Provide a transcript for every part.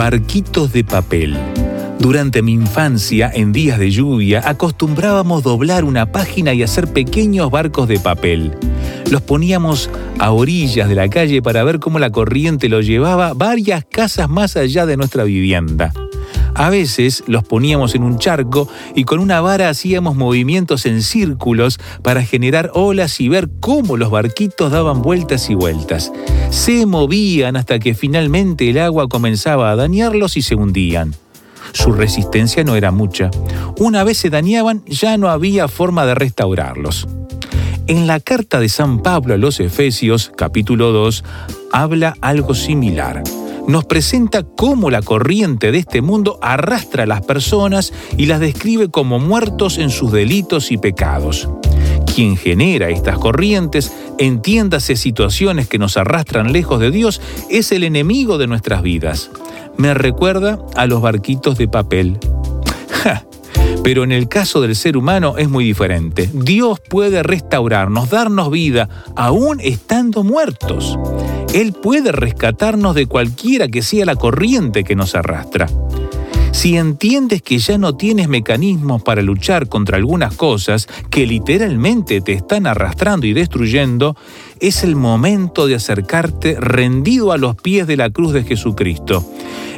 Barquitos de papel. Durante mi infancia, en días de lluvia, acostumbrábamos doblar una página y hacer pequeños barcos de papel. Los poníamos a orillas de la calle para ver cómo la corriente lo llevaba varias casas más allá de nuestra vivienda. A veces los poníamos en un charco y con una vara hacíamos movimientos en círculos para generar olas y ver cómo los barquitos daban vueltas y vueltas. Se movían hasta que finalmente el agua comenzaba a dañarlos y se hundían. Su resistencia no era mucha. Una vez se dañaban, ya no había forma de restaurarlos. En la carta de San Pablo a los Efesios, capítulo 2, habla algo similar nos presenta cómo la corriente de este mundo arrastra a las personas y las describe como muertos en sus delitos y pecados. Quien genera estas corrientes, entiéndase situaciones que nos arrastran lejos de Dios, es el enemigo de nuestras vidas. Me recuerda a los barquitos de papel. Pero en el caso del ser humano es muy diferente. Dios puede restaurarnos, darnos vida, aún estando muertos. Él puede rescatarnos de cualquiera que sea la corriente que nos arrastra. Si entiendes que ya no tienes mecanismos para luchar contra algunas cosas que literalmente te están arrastrando y destruyendo, es el momento de acercarte rendido a los pies de la cruz de Jesucristo.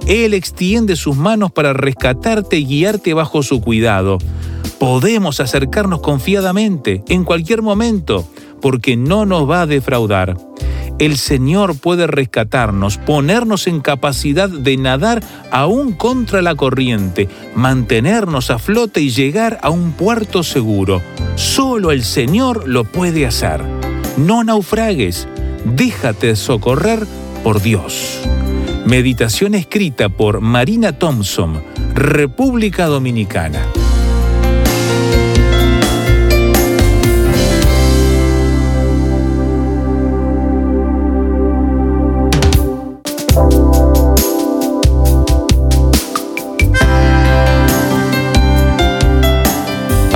Él extiende sus manos para rescatarte y guiarte bajo su cuidado. Podemos acercarnos confiadamente en cualquier momento, porque no nos va a defraudar el Señor puede rescatarnos, ponernos en capacidad de nadar aún contra la corriente, mantenernos a flote y llegar a un puerto seguro. Solo el Señor lo puede hacer. No naufragues, déjate socorrer por Dios. Meditación escrita por Marina Thompson, República Dominicana.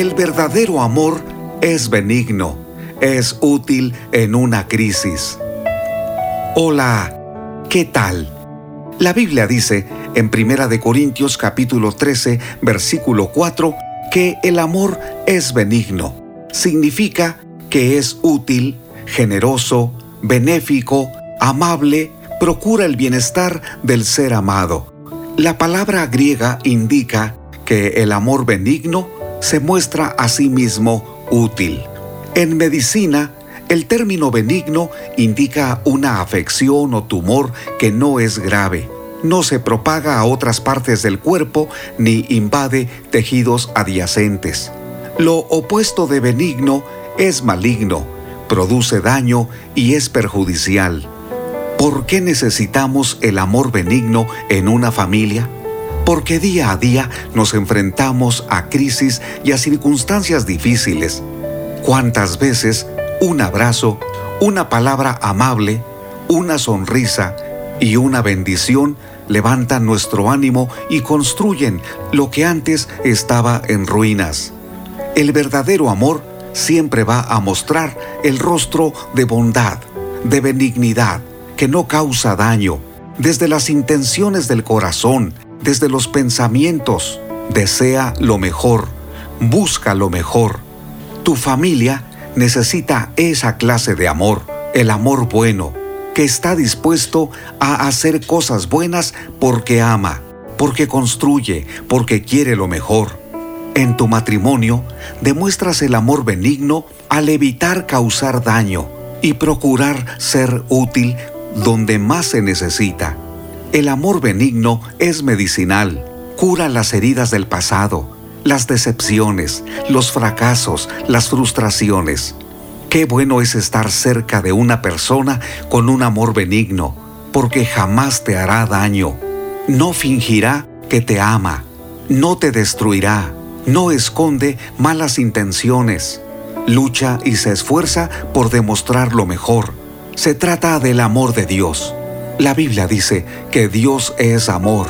El verdadero amor es benigno, es útil en una crisis. Hola, ¿qué tal? La Biblia dice en Primera de Corintios capítulo 13, versículo 4, que el amor es benigno. Significa que es útil, generoso, benéfico, amable, procura el bienestar del ser amado. La palabra griega indica que el amor benigno se muestra a sí mismo útil. En medicina, el término benigno indica una afección o tumor que no es grave, no se propaga a otras partes del cuerpo ni invade tejidos adyacentes. Lo opuesto de benigno es maligno, produce daño y es perjudicial. ¿Por qué necesitamos el amor benigno en una familia? Porque día a día nos enfrentamos a crisis y a circunstancias difíciles. ¿Cuántas veces un abrazo, una palabra amable, una sonrisa y una bendición levantan nuestro ánimo y construyen lo que antes estaba en ruinas? El verdadero amor siempre va a mostrar el rostro de bondad, de benignidad, que no causa daño, desde las intenciones del corazón, desde los pensamientos. Desea lo mejor, busca lo mejor. Tu familia necesita esa clase de amor, el amor bueno, que está dispuesto a hacer cosas buenas porque ama, porque construye, porque quiere lo mejor. En tu matrimonio demuestras el amor benigno al evitar causar daño y procurar ser útil donde más se necesita. El amor benigno es medicinal, cura las heridas del pasado, las decepciones, los fracasos, las frustraciones. Qué bueno es estar cerca de una persona con un amor benigno, porque jamás te hará daño. No fingirá que te ama, no te destruirá, no esconde malas intenciones. Lucha y se esfuerza por demostrar lo mejor. Se trata del amor de Dios. La Biblia dice que Dios es amor.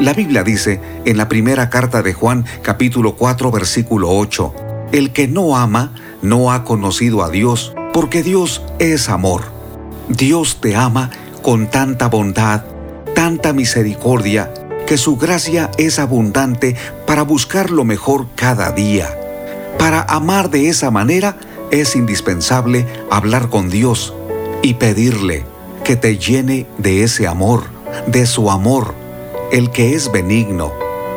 La Biblia dice en la primera carta de Juan capítulo 4 versículo 8, El que no ama no ha conocido a Dios, porque Dios es amor. Dios te ama con tanta bondad, tanta misericordia, que su gracia es abundante para buscar lo mejor cada día. Para amar de esa manera es indispensable hablar con Dios y pedirle que te llene de ese amor, de su amor, el que es benigno,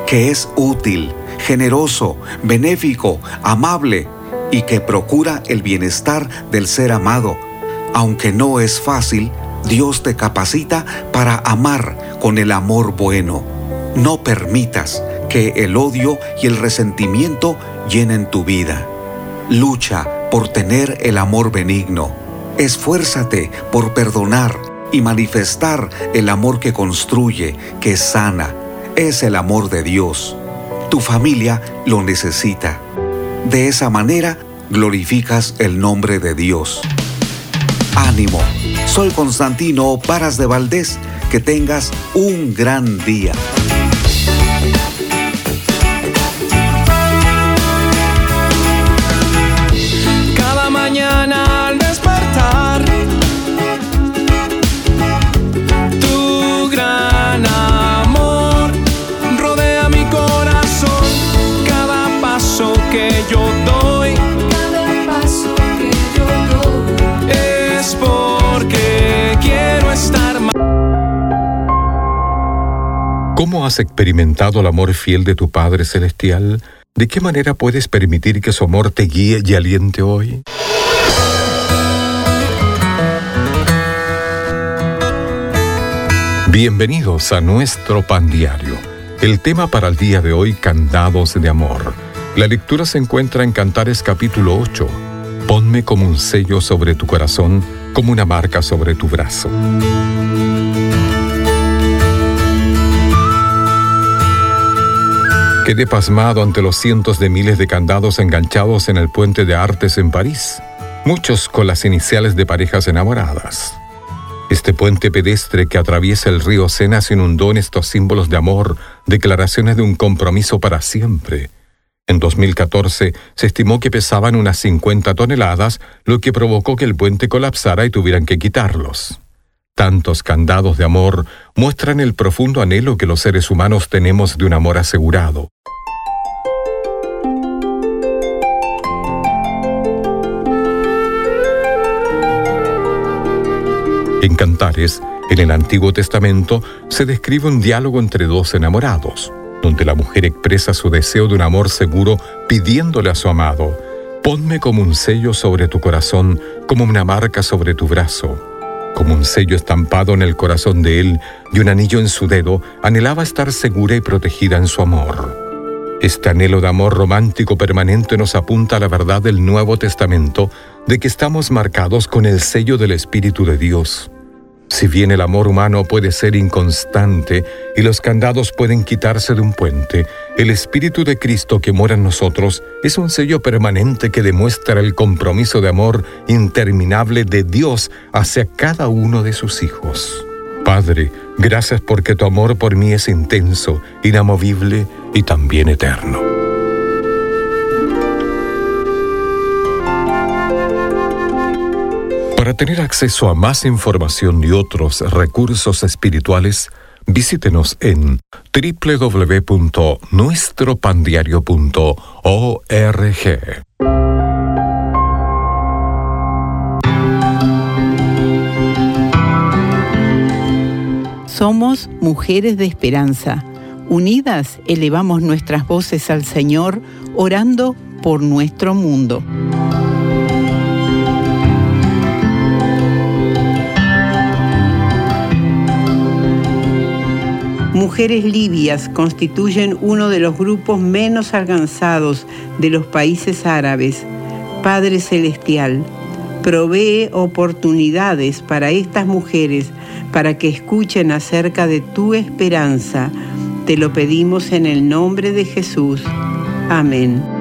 que es útil, generoso, benéfico, amable, y que procura el bienestar del ser amado. Aunque no es fácil, Dios te capacita para amar con el amor bueno. No permitas que el odio y el resentimiento llenen tu vida. Lucha por tener el amor benigno. Esfuérzate por perdonar y manifestar el amor que construye, que sana. Es el amor de Dios. Tu familia lo necesita. De esa manera glorificas el nombre de Dios. Ánimo, soy Constantino Paras de Valdés. Que tengas un gran día. ¿Cómo has experimentado el amor fiel de tu Padre Celestial? ¿De qué manera puedes permitir que su amor te guíe y aliente hoy? Bienvenidos a nuestro pan diario. El tema para el día de hoy, Candados de Amor. La lectura se encuentra en Cantares capítulo 8. Ponme como un sello sobre tu corazón, como una marca sobre tu brazo. Quedé pasmado ante los cientos de miles de candados enganchados en el puente de Artes en París, muchos con las iniciales de parejas enamoradas. Este puente pedestre que atraviesa el río Sena se inundó en estos símbolos de amor, declaraciones de un compromiso para siempre. En 2014 se estimó que pesaban unas 50 toneladas, lo que provocó que el puente colapsara y tuvieran que quitarlos. Tantos candados de amor muestran el profundo anhelo que los seres humanos tenemos de un amor asegurado. En Cantares, en el Antiguo Testamento, se describe un diálogo entre dos enamorados, donde la mujer expresa su deseo de un amor seguro pidiéndole a su amado, ponme como un sello sobre tu corazón, como una marca sobre tu brazo como un sello estampado en el corazón de él y un anillo en su dedo, anhelaba estar segura y protegida en su amor. Este anhelo de amor romántico permanente nos apunta a la verdad del Nuevo Testamento de que estamos marcados con el sello del Espíritu de Dios. Si bien el amor humano puede ser inconstante y los candados pueden quitarse de un puente, el Espíritu de Cristo que mora en nosotros es un sello permanente que demuestra el compromiso de amor interminable de Dios hacia cada uno de sus hijos. Padre, gracias porque tu amor por mí es intenso, inamovible y también eterno. Para tener acceso a más información y otros recursos espirituales, Visítenos en www.nuestropandiario.org. Somos mujeres de esperanza. Unidas elevamos nuestras voces al Señor, orando por nuestro mundo. Mujeres libias constituyen uno de los grupos menos alcanzados de los países árabes. Padre Celestial, provee oportunidades para estas mujeres para que escuchen acerca de tu esperanza. Te lo pedimos en el nombre de Jesús. Amén.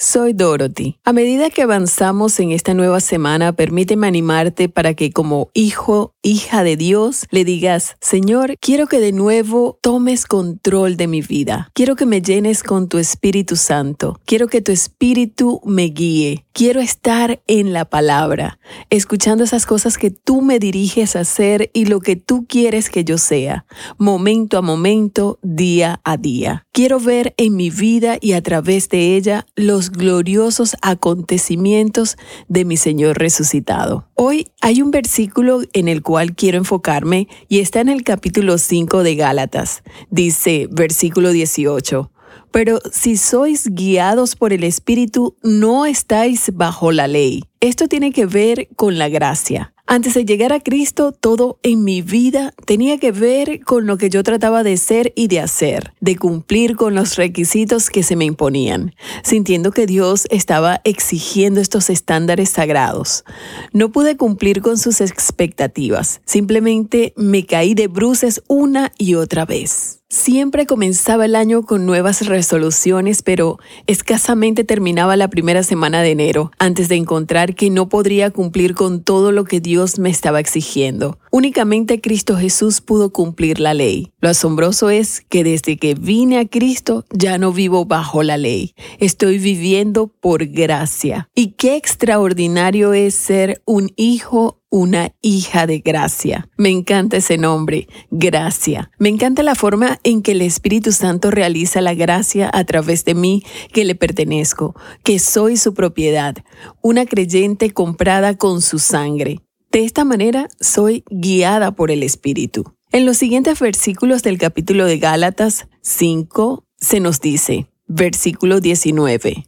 Soy Dorothy. A medida que avanzamos en esta nueva semana, permíteme animarte para que como hijo, hija de Dios, le digas, Señor, quiero que de nuevo tomes control de mi vida. Quiero que me llenes con tu Espíritu Santo. Quiero que tu Espíritu me guíe. Quiero estar en la palabra, escuchando esas cosas que tú me diriges a hacer y lo que tú quieres que yo sea, momento a momento, día a día. Quiero ver en mi vida y a través de ella gloriosos acontecimientos de mi Señor resucitado. Hoy hay un versículo en el cual quiero enfocarme y está en el capítulo 5 de Gálatas. Dice, versículo 18. Pero si sois guiados por el Espíritu, no estáis bajo la ley. Esto tiene que ver con la gracia. Antes de llegar a Cristo, todo en mi vida tenía que ver con lo que yo trataba de ser y de hacer, de cumplir con los requisitos que se me imponían, sintiendo que Dios estaba exigiendo estos estándares sagrados. No pude cumplir con sus expectativas, simplemente me caí de bruces una y otra vez. Siempre comenzaba el año con nuevas resoluciones, pero escasamente terminaba la primera semana de enero antes de encontrar que no podría cumplir con todo lo que Dios me estaba exigiendo. Únicamente Cristo Jesús pudo cumplir la ley. Lo asombroso es que desde que vine a Cristo ya no vivo bajo la ley. Estoy viviendo por gracia. Y qué extraordinario es ser un hijo una hija de gracia. Me encanta ese nombre, gracia. Me encanta la forma en que el Espíritu Santo realiza la gracia a través de mí que le pertenezco, que soy su propiedad, una creyente comprada con su sangre. De esta manera soy guiada por el Espíritu. En los siguientes versículos del capítulo de Gálatas 5 se nos dice, versículo 19,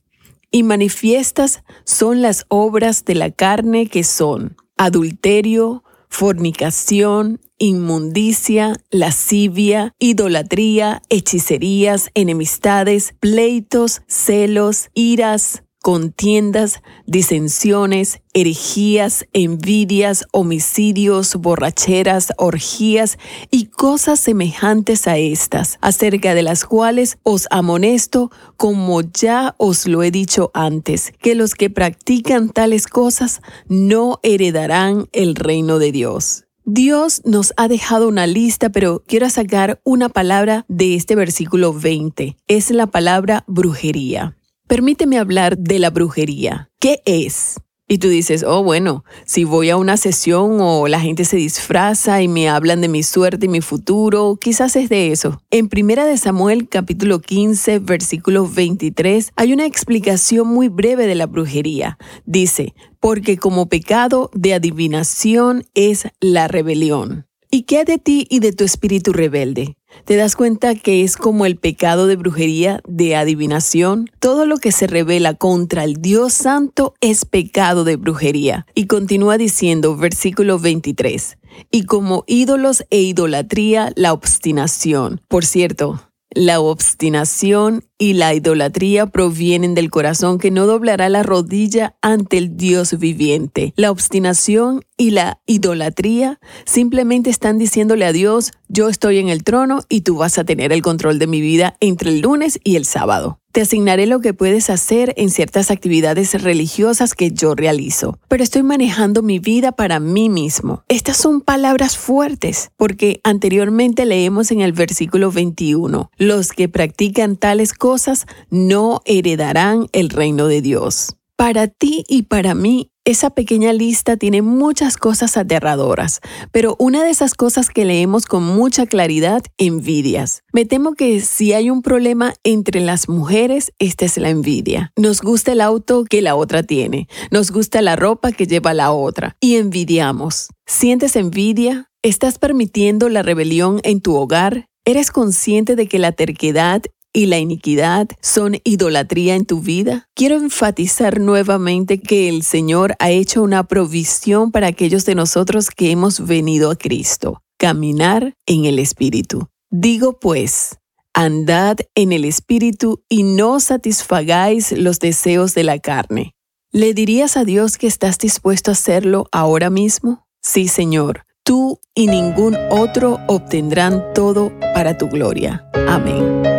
y manifiestas son las obras de la carne que son adulterio, fornicación, inmundicia, lascivia, idolatría, hechicerías, enemistades, pleitos, celos, iras, contiendas, disensiones, herejías, envidias, homicidios, borracheras, orgías y cosas semejantes a estas, acerca de las cuales os amonesto, como ya os lo he dicho antes, que los que practican tales cosas no heredarán el reino de Dios. Dios nos ha dejado una lista, pero quiero sacar una palabra de este versículo 20. Es la palabra brujería. Permíteme hablar de la brujería. ¿Qué es? Y tú dices, oh bueno, si voy a una sesión o la gente se disfraza y me hablan de mi suerte y mi futuro, quizás es de eso. En Primera de Samuel capítulo 15 versículo 23 hay una explicación muy breve de la brujería. Dice, porque como pecado de adivinación es la rebelión. ¿Y qué de ti y de tu espíritu rebelde? ¿Te das cuenta que es como el pecado de brujería, de adivinación? Todo lo que se revela contra el Dios Santo es pecado de brujería. Y continúa diciendo, versículo 23, y como ídolos e idolatría, la obstinación. Por cierto, la obstinación y la idolatría provienen del corazón que no doblará la rodilla ante el Dios viviente. La obstinación y la idolatría simplemente están diciéndole a Dios, yo estoy en el trono y tú vas a tener el control de mi vida entre el lunes y el sábado. Te asignaré lo que puedes hacer en ciertas actividades religiosas que yo realizo, pero estoy manejando mi vida para mí mismo. Estas son palabras fuertes, porque anteriormente leemos en el versículo 21, los que practican tales cosas no heredarán el reino de Dios. Para ti y para mí, esa pequeña lista tiene muchas cosas aterradoras, pero una de esas cosas que leemos con mucha claridad, envidias. Me temo que si hay un problema entre las mujeres, esta es la envidia. Nos gusta el auto que la otra tiene, nos gusta la ropa que lleva la otra y envidiamos. ¿Sientes envidia? ¿Estás permitiendo la rebelión en tu hogar? ¿Eres consciente de que la terquedad y la iniquidad son idolatría en tu vida? Quiero enfatizar nuevamente que el Señor ha hecho una provisión para aquellos de nosotros que hemos venido a Cristo, caminar en el Espíritu. Digo pues, andad en el Espíritu y no satisfagáis los deseos de la carne. ¿Le dirías a Dios que estás dispuesto a hacerlo ahora mismo? Sí, Señor, tú y ningún otro obtendrán todo para tu gloria. Amén.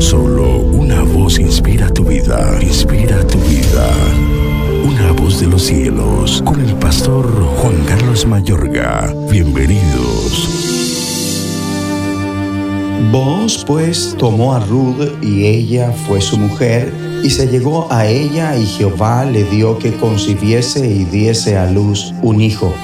Solo una voz inspira tu vida, inspira tu vida. Una voz de los cielos, con el pastor Juan Carlos Mayorga. Bienvenidos. Vos pues tomó a Ruth y ella fue su mujer, y se llegó a ella y Jehová le dio que concibiese y diese a luz un hijo.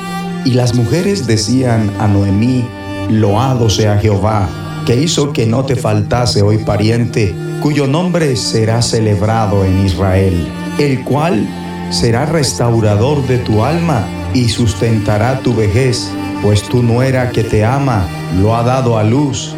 Y las mujeres decían a Noemí, loado sea Jehová que hizo que no te faltase hoy pariente, cuyo nombre será celebrado en Israel, el cual será restaurador de tu alma y sustentará tu vejez, pues tu nuera que te ama lo ha dado a luz,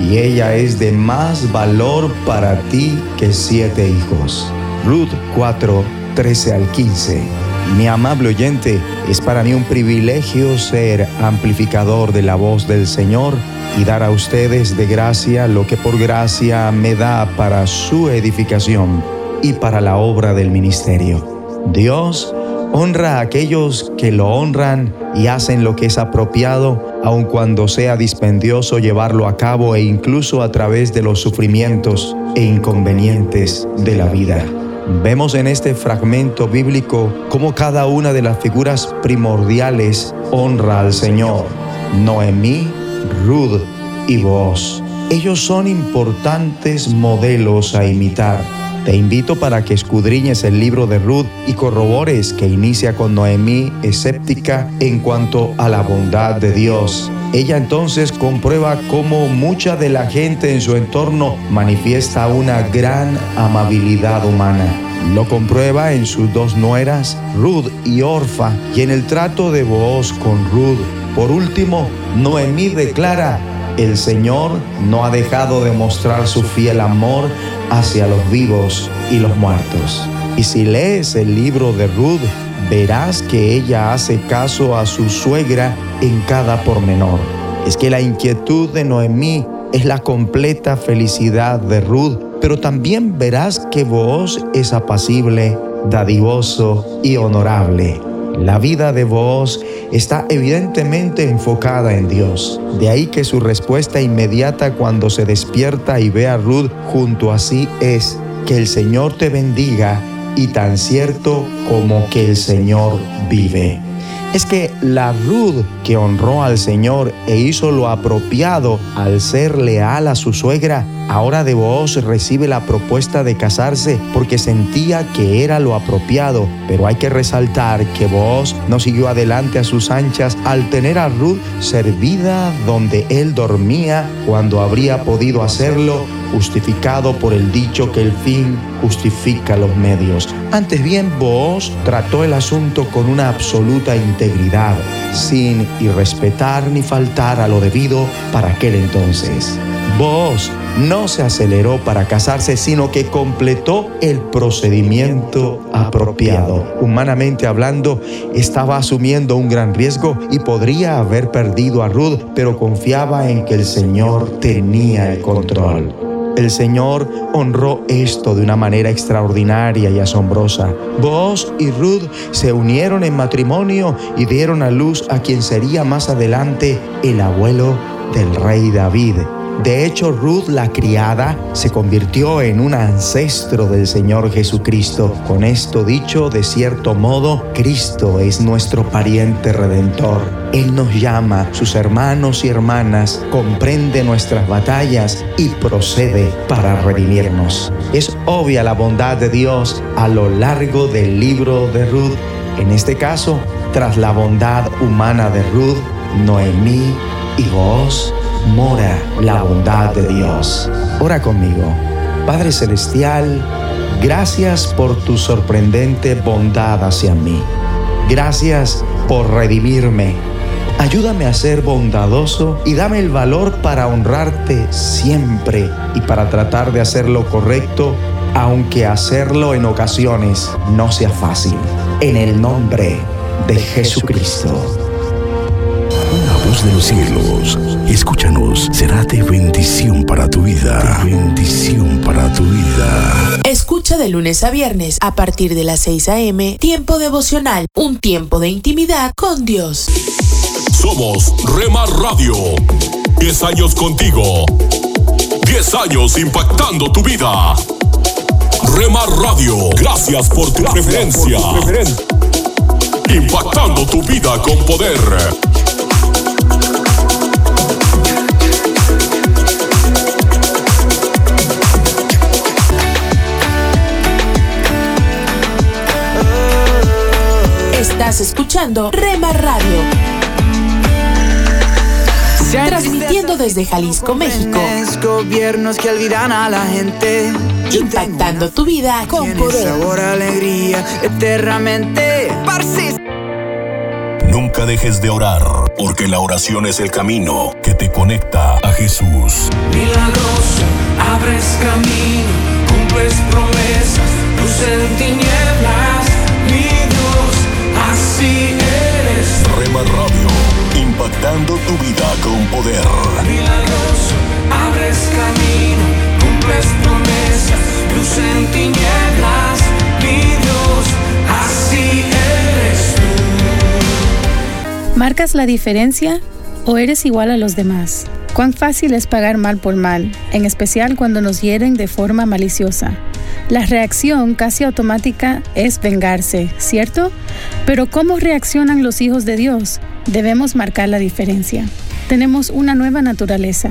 y ella es de más valor para ti que siete hijos. Ruth 4, 13 al 15. Mi amable oyente, es para mí un privilegio ser amplificador de la voz del Señor y dar a ustedes de gracia lo que por gracia me da para su edificación y para la obra del ministerio. Dios honra a aquellos que lo honran y hacen lo que es apropiado, aun cuando sea dispendioso llevarlo a cabo e incluso a través de los sufrimientos e inconvenientes de la vida. Vemos en este fragmento bíblico cómo cada una de las figuras primordiales honra al Señor. Noemí Ruth y vos. Ellos son importantes modelos a imitar. Te invito para que escudriñes el libro de Ruth y corrobores que inicia con Noemí escéptica en cuanto a la bondad de Dios. Ella entonces comprueba cómo mucha de la gente en su entorno manifiesta una gran amabilidad humana. Lo comprueba en sus dos nueras, Ruth y Orfa, y en el trato de Booz con Ruth. Por último, Noemí declara, el Señor no ha dejado de mostrar su fiel amor hacia los vivos y los muertos. Y si lees el libro de Ruth, verás que ella hace caso a su suegra en cada pormenor. Es que la inquietud de Noemí es la completa felicidad de Ruth, pero también verás que vos es apacible, dadivoso y honorable. La vida de vos está evidentemente enfocada en Dios. De ahí que su respuesta inmediata cuando se despierta y ve a Ruth junto a sí es que el Señor te bendiga y tan cierto como que el Señor vive es que la Ruth que honró al Señor e hizo lo apropiado al ser leal a su suegra, ahora de vos recibe la propuesta de casarse porque sentía que era lo apropiado. Pero hay que resaltar que vos no siguió adelante a sus anchas al tener a Ruth servida donde él dormía cuando habría podido hacerlo justificado por el dicho que el fin justifica los medios. Antes bien, vos trató el asunto con una absoluta integridad, sin irrespetar ni faltar a lo debido para aquel entonces. Vos no se aceleró para casarse, sino que completó el procedimiento apropiado. Humanamente hablando, estaba asumiendo un gran riesgo y podría haber perdido a Ruth, pero confiaba en que el Señor tenía el control. El Señor honró esto de una manera extraordinaria y asombrosa. Vos y Ruth se unieron en matrimonio y dieron a luz a quien sería más adelante el abuelo del rey David. De hecho, Ruth, la criada, se convirtió en un ancestro del Señor Jesucristo. Con esto dicho, de cierto modo, Cristo es nuestro pariente redentor. Él nos llama, sus hermanos y hermanas, comprende nuestras batallas y procede para redimirnos. Es obvia la bondad de Dios a lo largo del libro de Ruth. En este caso, tras la bondad humana de Ruth, Noemí y vos mora la bondad de Dios. Ora conmigo. Padre Celestial, gracias por tu sorprendente bondad hacia mí. Gracias por redimirme. Ayúdame a ser bondadoso y dame el valor para honrarte siempre y para tratar de hacer lo correcto, aunque hacerlo en ocasiones no sea fácil. En el nombre de Jesucristo de los cielos, escúchanos, será de bendición para tu vida. bendición para tu vida. Escucha de lunes a viernes a partir de las 6 a.m. Tiempo devocional, un tiempo de intimidad con Dios. Somos Rema Radio. 10 años contigo. 10 años impactando tu vida. Rema Radio, gracias por tu preferencia. Impactando tu vida con poder. Estás escuchando Rema Radio. Transmitiendo desde Jalisco, México. Gobiernos que olvidan a la gente. Impactando tu vida con poder. Sabor, alegría, eternamente. Nunca dejes de orar, porque la oración es el camino que te conecta a Jesús. Milagroso, abres camino, cumples promesas, luz en tinieblas Rema Radio, impactando tu vida con poder. Milagroso, abres camino, cumples promesas, luz en tinieblas, mi Dios, así eres tú. ¿Marcas la diferencia o eres igual a los demás? Cuán fácil es pagar mal por mal, en especial cuando nos hieren de forma maliciosa. La reacción casi automática es vengarse, ¿cierto? Pero ¿cómo reaccionan los hijos de Dios? Debemos marcar la diferencia. Tenemos una nueva naturaleza.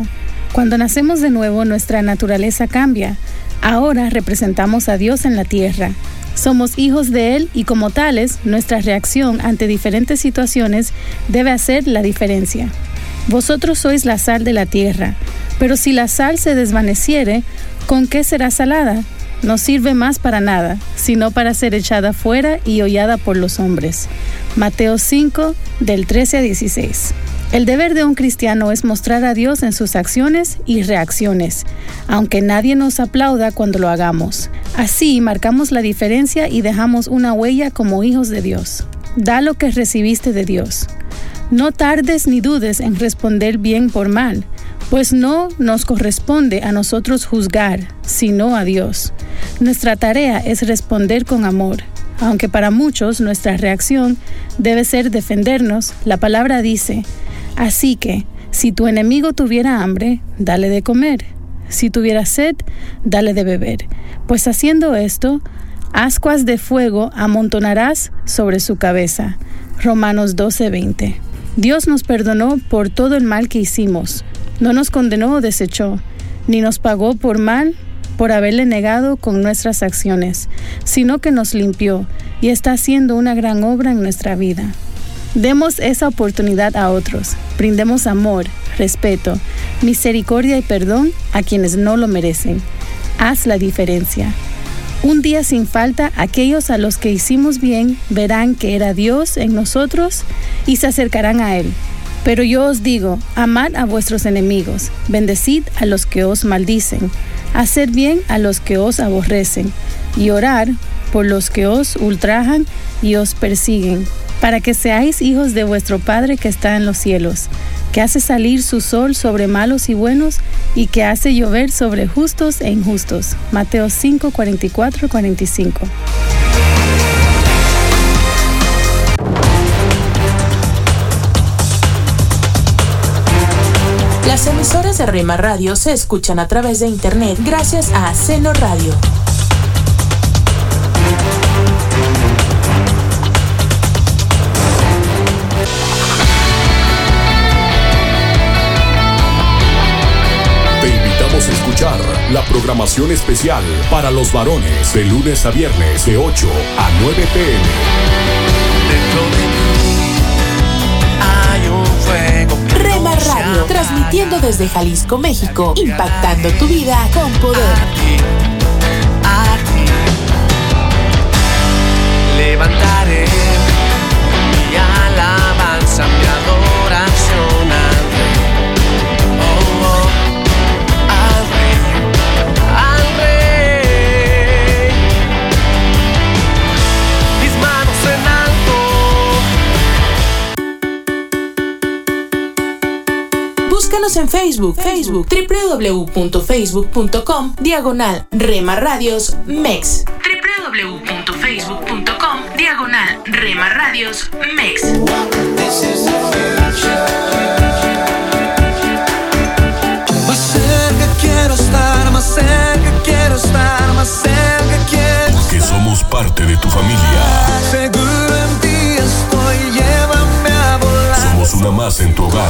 Cuando nacemos de nuevo, nuestra naturaleza cambia. Ahora representamos a Dios en la tierra. Somos hijos de Él y como tales, nuestra reacción ante diferentes situaciones debe hacer la diferencia. Vosotros sois la sal de la tierra, pero si la sal se desvaneciere, ¿con qué será salada? No sirve más para nada, sino para ser echada fuera y hollada por los hombres. Mateo 5, del 13 a 16. El deber de un cristiano es mostrar a Dios en sus acciones y reacciones, aunque nadie nos aplauda cuando lo hagamos. Así marcamos la diferencia y dejamos una huella como hijos de Dios. Da lo que recibiste de Dios. No tardes ni dudes en responder bien por mal pues no nos corresponde a nosotros juzgar, sino a Dios. Nuestra tarea es responder con amor. Aunque para muchos nuestra reacción debe ser defendernos, la palabra dice, así que, si tu enemigo tuviera hambre, dale de comer. Si tuviera sed, dale de beber. Pues haciendo esto, ascuas de fuego amontonarás sobre su cabeza. Romanos 12:20. Dios nos perdonó por todo el mal que hicimos. No nos condenó o desechó, ni nos pagó por mal por haberle negado con nuestras acciones, sino que nos limpió y está haciendo una gran obra en nuestra vida. Demos esa oportunidad a otros, brindemos amor, respeto, misericordia y perdón a quienes no lo merecen. Haz la diferencia. Un día sin falta, aquellos a los que hicimos bien verán que era Dios en nosotros y se acercarán a Él. Pero yo os digo, amad a vuestros enemigos, bendecid a los que os maldicen, haced bien a los que os aborrecen, y orar por los que os ultrajan y os persiguen, para que seáis hijos de vuestro Padre que está en los cielos, que hace salir su sol sobre malos y buenos, y que hace llover sobre justos e injustos. Mateo 5, 44, 45. Las emisoras de Rema Radio se escuchan a través de internet gracias a Seno Radio. La programación especial para los varones de lunes a viernes de 8 a 9 pm. Rema Radio, transmitiendo desde Jalisco, México, impactando tu vida con poder. Levantaré mi alabanza, mi adoración Búscanos en Facebook, Facebook, www.facebook.com, diagonal Rema Radios MEX. www.facebook.com, diagonal Rema Radios MEX. Más cerca quiero estar, más cerca quiero estar, más cerca quiero Que somos parte de tu familia. Seguro en ti estoy, llévame a volar. Somos una más en tu hogar.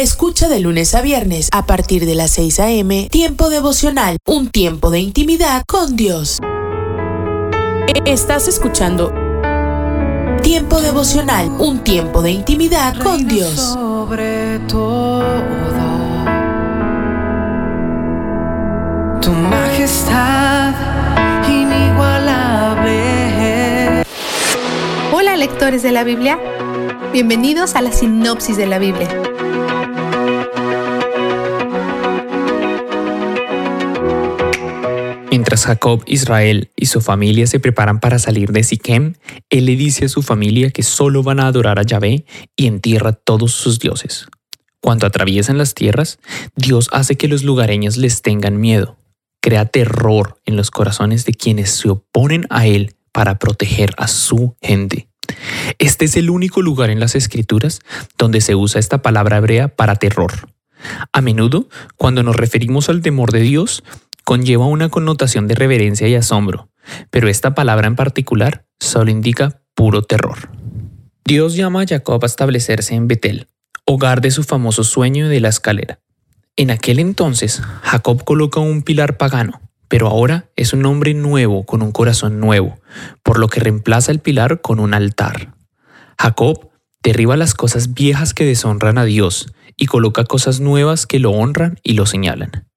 Escucha de lunes a viernes a partir de las 6 a.m. Tiempo devocional, un tiempo de intimidad con Dios. Estás escuchando Tiempo devocional, un tiempo de intimidad con Dios. Sobre todo, tu majestad inigualable. Hola lectores de la Biblia, bienvenidos a la sinopsis de la Biblia. Mientras Jacob, Israel y su familia se preparan para salir de Siquem, él le dice a su familia que solo van a adorar a Yahvé y entierra todos sus dioses. Cuando atraviesan las tierras, Dios hace que los lugareños les tengan miedo, crea terror en los corazones de quienes se oponen a él para proteger a su gente. Este es el único lugar en las escrituras donde se usa esta palabra hebrea para terror. A menudo, cuando nos referimos al temor de Dios, conlleva una connotación de reverencia y asombro, pero esta palabra en particular solo indica puro terror. Dios llama a Jacob a establecerse en Betel, hogar de su famoso sueño de la escalera. En aquel entonces, Jacob coloca un pilar pagano, pero ahora es un hombre nuevo con un corazón nuevo, por lo que reemplaza el pilar con un altar. Jacob derriba las cosas viejas que deshonran a Dios y coloca cosas nuevas que lo honran y lo señalan.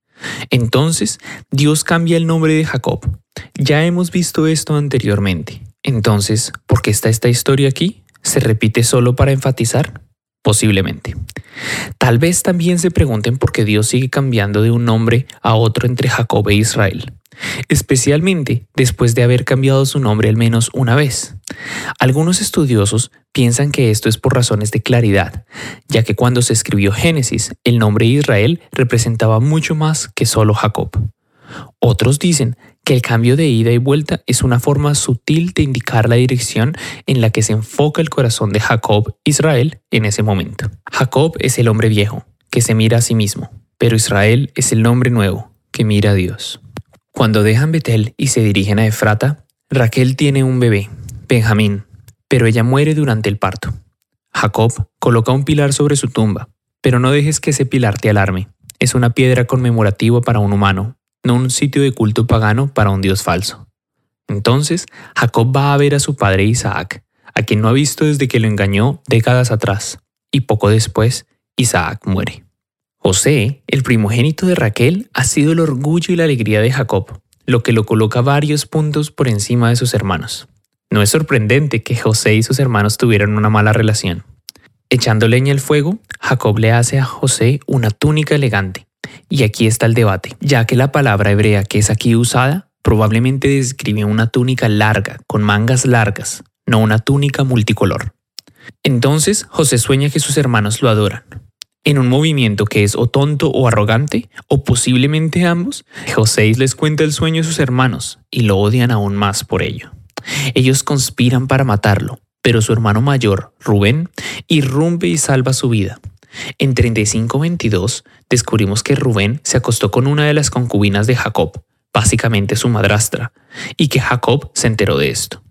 Entonces, Dios cambia el nombre de Jacob. Ya hemos visto esto anteriormente. Entonces, ¿por qué está esta historia aquí? ¿Se repite solo para enfatizar? Posiblemente. Tal vez también se pregunten por qué Dios sigue cambiando de un nombre a otro entre Jacob e Israel, especialmente después de haber cambiado su nombre al menos una vez. Algunos estudiosos piensan que esto es por razones de claridad, ya que cuando se escribió Génesis, el nombre Israel representaba mucho más que solo Jacob. Otros dicen que el cambio de ida y vuelta es una forma sutil de indicar la dirección en la que se enfoca el corazón de Jacob, Israel, en ese momento. Jacob es el hombre viejo, que se mira a sí mismo, pero Israel es el hombre nuevo, que mira a Dios. Cuando dejan Betel y se dirigen a Efrata, Raquel tiene un bebé, Benjamín, pero ella muere durante el parto. Jacob coloca un pilar sobre su tumba, pero no dejes que ese pilar te alarme. Es una piedra conmemorativa para un humano, no un sitio de culto pagano para un dios falso. Entonces, Jacob va a ver a su padre Isaac, a quien no ha visto desde que lo engañó décadas atrás, y poco después, Isaac muere. José, el primogénito de Raquel, ha sido el orgullo y la alegría de Jacob, lo que lo coloca varios puntos por encima de sus hermanos. No es sorprendente que José y sus hermanos tuvieran una mala relación. Echando leña al fuego, Jacob le hace a José una túnica elegante. Y aquí está el debate, ya que la palabra hebrea que es aquí usada probablemente describe una túnica larga, con mangas largas, no una túnica multicolor. Entonces José sueña que sus hermanos lo adoran. En un movimiento que es o tonto o arrogante, o posiblemente ambos, José les cuenta el sueño a sus hermanos y lo odian aún más por ello. Ellos conspiran para matarlo, pero su hermano mayor, Rubén, irrumpe y salva su vida. En 35-22 descubrimos que Rubén se acostó con una de las concubinas de Jacob, básicamente su madrastra, y que Jacob se enteró de esto.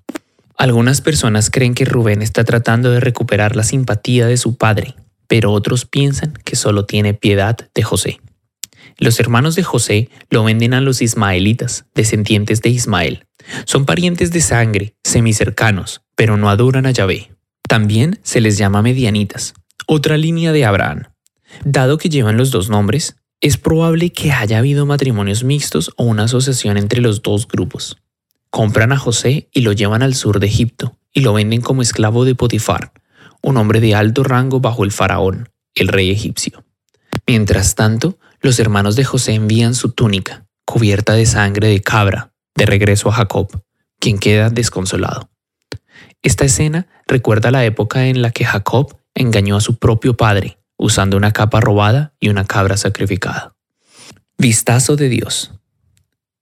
Algunas personas creen que Rubén está tratando de recuperar la simpatía de su padre, pero otros piensan que solo tiene piedad de José. Los hermanos de José lo venden a los ismaelitas, descendientes de Ismael. Son parientes de sangre, semicercanos, pero no adoran a Yahvé. También se les llama medianitas, otra línea de Abraham. Dado que llevan los dos nombres, es probable que haya habido matrimonios mixtos o una asociación entre los dos grupos. Compran a José y lo llevan al sur de Egipto y lo venden como esclavo de Potifar, un hombre de alto rango bajo el faraón, el rey egipcio. Mientras tanto, los hermanos de José envían su túnica, cubierta de sangre de cabra, de regreso a Jacob, quien queda desconsolado. Esta escena recuerda la época en la que Jacob engañó a su propio padre, usando una capa robada y una cabra sacrificada. Vistazo de Dios.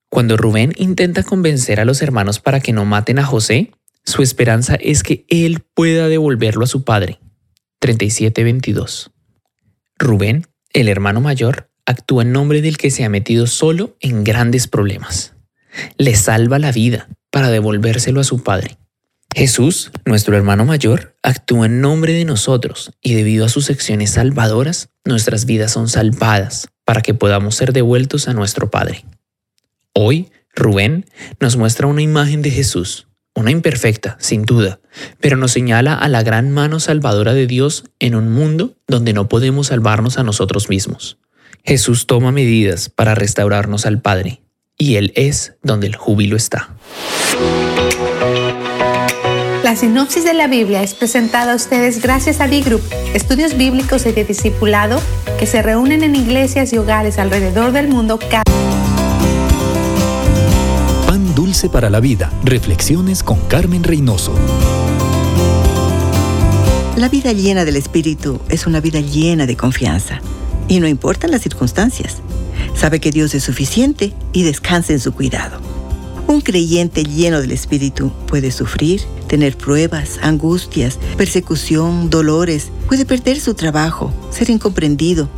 Cuando Rubén intenta convencer a los hermanos para que no maten a José, su esperanza es que él pueda devolverlo a su padre. 37:22. Rubén, el hermano mayor, actúa en nombre del que se ha metido solo en grandes problemas. Le salva la vida para devolvérselo a su padre. Jesús, nuestro hermano mayor, actúa en nombre de nosotros y debido a sus acciones salvadoras, nuestras vidas son salvadas para que podamos ser devueltos a nuestro Padre. Hoy, Rubén nos muestra una imagen de Jesús, una imperfecta, sin duda, pero nos señala a la gran mano salvadora de Dios en un mundo donde no podemos salvarnos a nosotros mismos. Jesús toma medidas para restaurarnos al Padre, y Él es donde el júbilo está. La sinopsis de la Biblia es presentada a ustedes gracias a D-Group, estudios bíblicos y de discipulado que se reúnen en iglesias y hogares alrededor del mundo cada Dulce para la Vida. Reflexiones con Carmen Reynoso. La vida llena del Espíritu es una vida llena de confianza. Y no importan las circunstancias. Sabe que Dios es suficiente y descansa en su cuidado. Un creyente lleno del Espíritu puede sufrir, tener pruebas, angustias, persecución, dolores, puede perder su trabajo, ser incomprendido,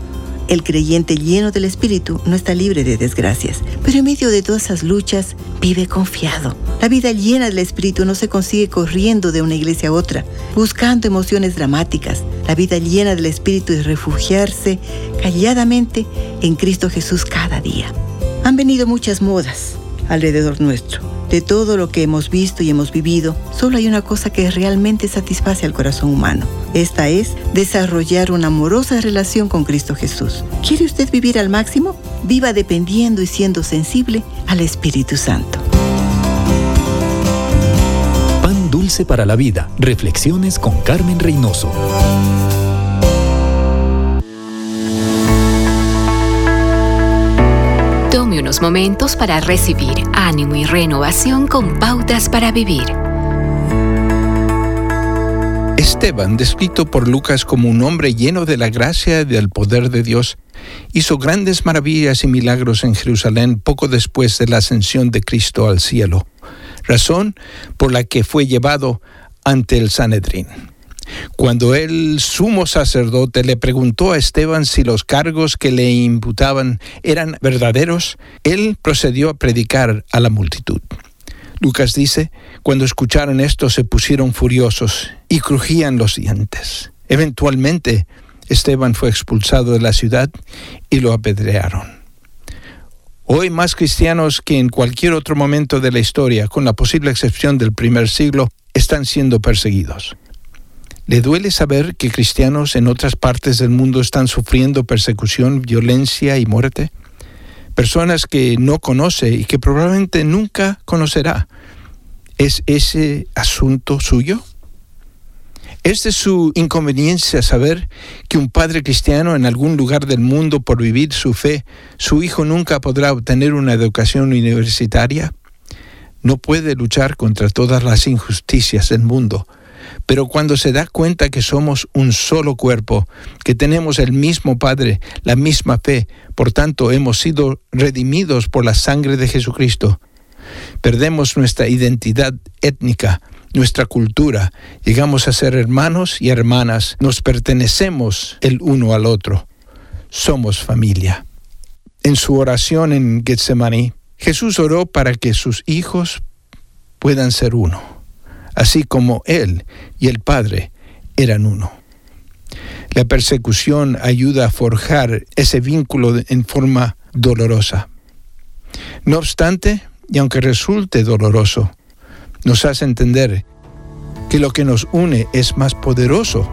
el creyente lleno del Espíritu no está libre de desgracias, pero en medio de todas esas luchas vive confiado. La vida llena del Espíritu no se consigue corriendo de una iglesia a otra, buscando emociones dramáticas. La vida llena del Espíritu es refugiarse calladamente en Cristo Jesús cada día. Han venido muchas modas alrededor nuestro de todo lo que hemos visto y hemos vivido, solo hay una cosa que realmente satisface al corazón humano. Esta es desarrollar una amorosa relación con Cristo Jesús. ¿Quiere usted vivir al máximo? Viva dependiendo y siendo sensible al Espíritu Santo. Pan dulce para la vida. Reflexiones con Carmen Reynoso. Momentos para recibir ánimo y renovación con pautas para vivir. Esteban, descrito por Lucas como un hombre lleno de la gracia y del poder de Dios, hizo grandes maravillas y milagros en Jerusalén poco después de la ascensión de Cristo al cielo, razón por la que fue llevado ante el Sanedrín. Cuando el sumo sacerdote le preguntó a Esteban si los cargos que le imputaban eran verdaderos, él procedió a predicar a la multitud. Lucas dice, cuando escucharon esto se pusieron furiosos y crujían los dientes. Eventualmente, Esteban fue expulsado de la ciudad y lo apedrearon. Hoy más cristianos que en cualquier otro momento de la historia, con la posible excepción del primer siglo, están siendo perseguidos. ¿Le duele saber que cristianos en otras partes del mundo están sufriendo persecución, violencia y muerte? Personas que no conoce y que probablemente nunca conocerá. ¿Es ese asunto suyo? Es de su inconveniencia saber que un padre cristiano en algún lugar del mundo por vivir su fe, su hijo nunca podrá obtener una educación universitaria. No puede luchar contra todas las injusticias del mundo, pero cuando se da cuenta que somos un solo cuerpo, que tenemos el mismo Padre, la misma fe, por tanto hemos sido redimidos por la sangre de Jesucristo, perdemos nuestra identidad étnica, nuestra cultura, llegamos a ser hermanos y hermanas, nos pertenecemos el uno al otro, somos familia. En su oración en Getsemaní, Jesús oró para que sus hijos puedan ser uno, así como Él y el Padre eran uno. La persecución ayuda a forjar ese vínculo en forma dolorosa. No obstante, y aunque resulte doloroso, nos hace entender que lo que nos une es más poderoso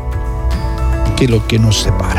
que lo que nos separa.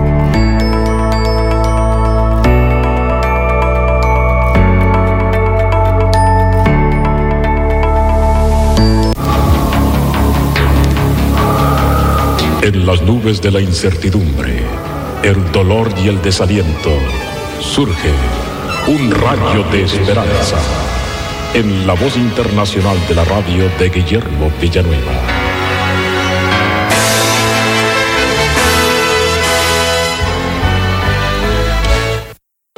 En las nubes de la incertidumbre, el dolor y el desaliento, surge un rayo de esperanza en la voz internacional de la radio de Guillermo Villanueva.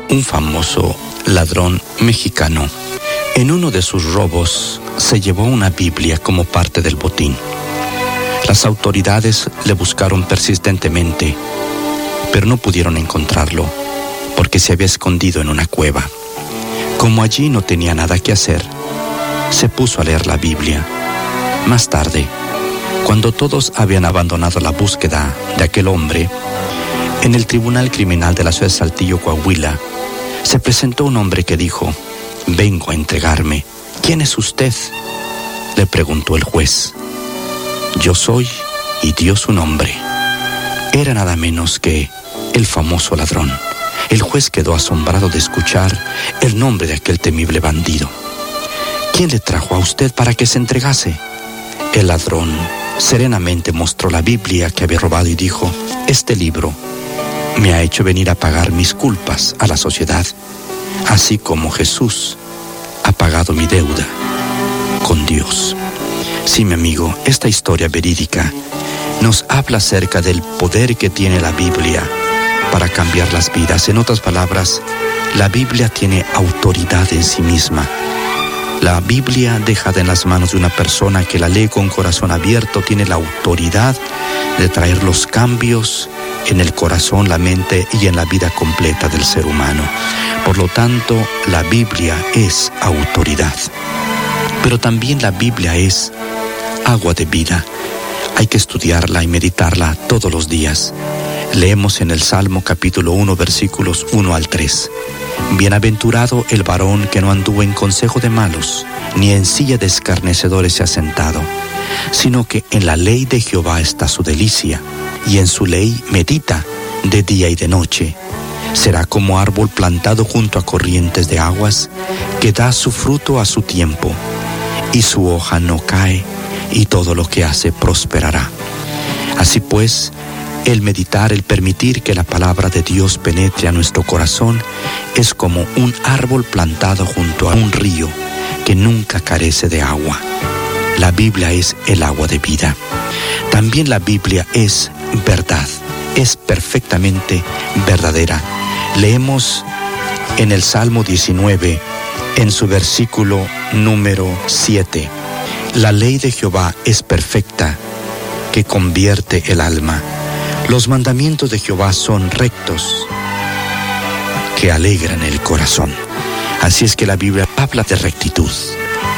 Un famoso ladrón mexicano, en uno de sus robos, se llevó una Biblia como parte del botín. Las autoridades le buscaron persistentemente, pero no pudieron encontrarlo porque se había escondido en una cueva. Como allí no tenía nada que hacer, se puso a leer la Biblia. Más tarde, cuando todos habían abandonado la búsqueda de aquel hombre, en el Tribunal Criminal de la ciudad de Saltillo, Coahuila, se presentó un hombre que dijo, vengo a entregarme. ¿Quién es usted? Le preguntó el juez. Yo soy y dio su nombre. Era nada menos que el famoso ladrón. El juez quedó asombrado de escuchar el nombre de aquel temible bandido. ¿Quién le trajo a usted para que se entregase? El ladrón serenamente mostró la Biblia que había robado y dijo, este libro me ha hecho venir a pagar mis culpas a la sociedad, así como Jesús ha pagado mi deuda con Dios. Sí, mi amigo, esta historia verídica nos habla acerca del poder que tiene la Biblia para cambiar las vidas. En otras palabras, la Biblia tiene autoridad en sí misma. La Biblia dejada en las manos de una persona que la lee con corazón abierto tiene la autoridad de traer los cambios en el corazón, la mente y en la vida completa del ser humano. Por lo tanto, la Biblia es autoridad. Pero también la Biblia es agua de vida. Hay que estudiarla y meditarla todos los días. Leemos en el Salmo capítulo 1 versículos 1 al 3. Bienaventurado el varón que no anduvo en consejo de malos, ni en silla de escarnecedores se ha sentado, sino que en la ley de Jehová está su delicia, y en su ley medita de día y de noche. Será como árbol plantado junto a corrientes de aguas, que da su fruto a su tiempo, y su hoja no cae, y todo lo que hace prosperará. Así pues, el meditar, el permitir que la palabra de Dios penetre a nuestro corazón es como un árbol plantado junto a un río que nunca carece de agua. La Biblia es el agua de vida. También la Biblia es verdad, es perfectamente verdadera. Leemos en el Salmo 19, en su versículo número 7. La ley de Jehová es perfecta, que convierte el alma. Los mandamientos de Jehová son rectos, que alegran el corazón. Así es que la Biblia habla de rectitud,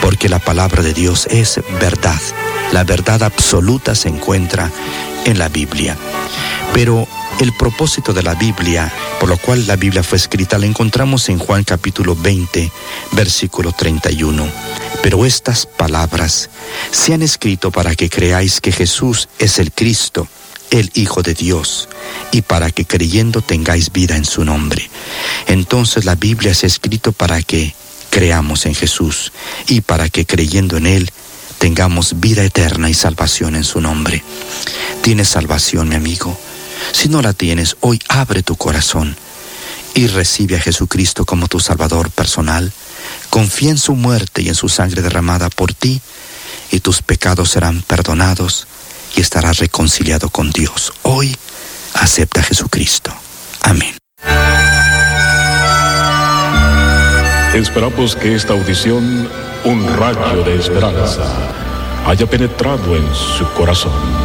porque la palabra de Dios es verdad. La verdad absoluta se encuentra en la Biblia. Pero El propósito de la Biblia, por lo cual la Biblia fue escrita, la encontramos en Juan capítulo 20, versículo 31. Pero estas palabras se han escrito para que creáis que Jesús es el Cristo, el Hijo de Dios, y para que creyendo tengáis vida en su nombre. Entonces la Biblia se ha escrito para que creamos en Jesús y para que creyendo en Él tengamos vida eterna y salvación en su nombre. ¿Tienes salvación, mi amigo? Si no la tienes, hoy abre tu corazón y recibe a Jesucristo como tu Salvador personal. Confía en su muerte y en su sangre derramada por ti y tus pecados serán perdonados y estarás reconciliado con Dios. Hoy acepta a Jesucristo. Amén. Esperamos que esta audición, un rayo de esperanza, haya penetrado en su corazón.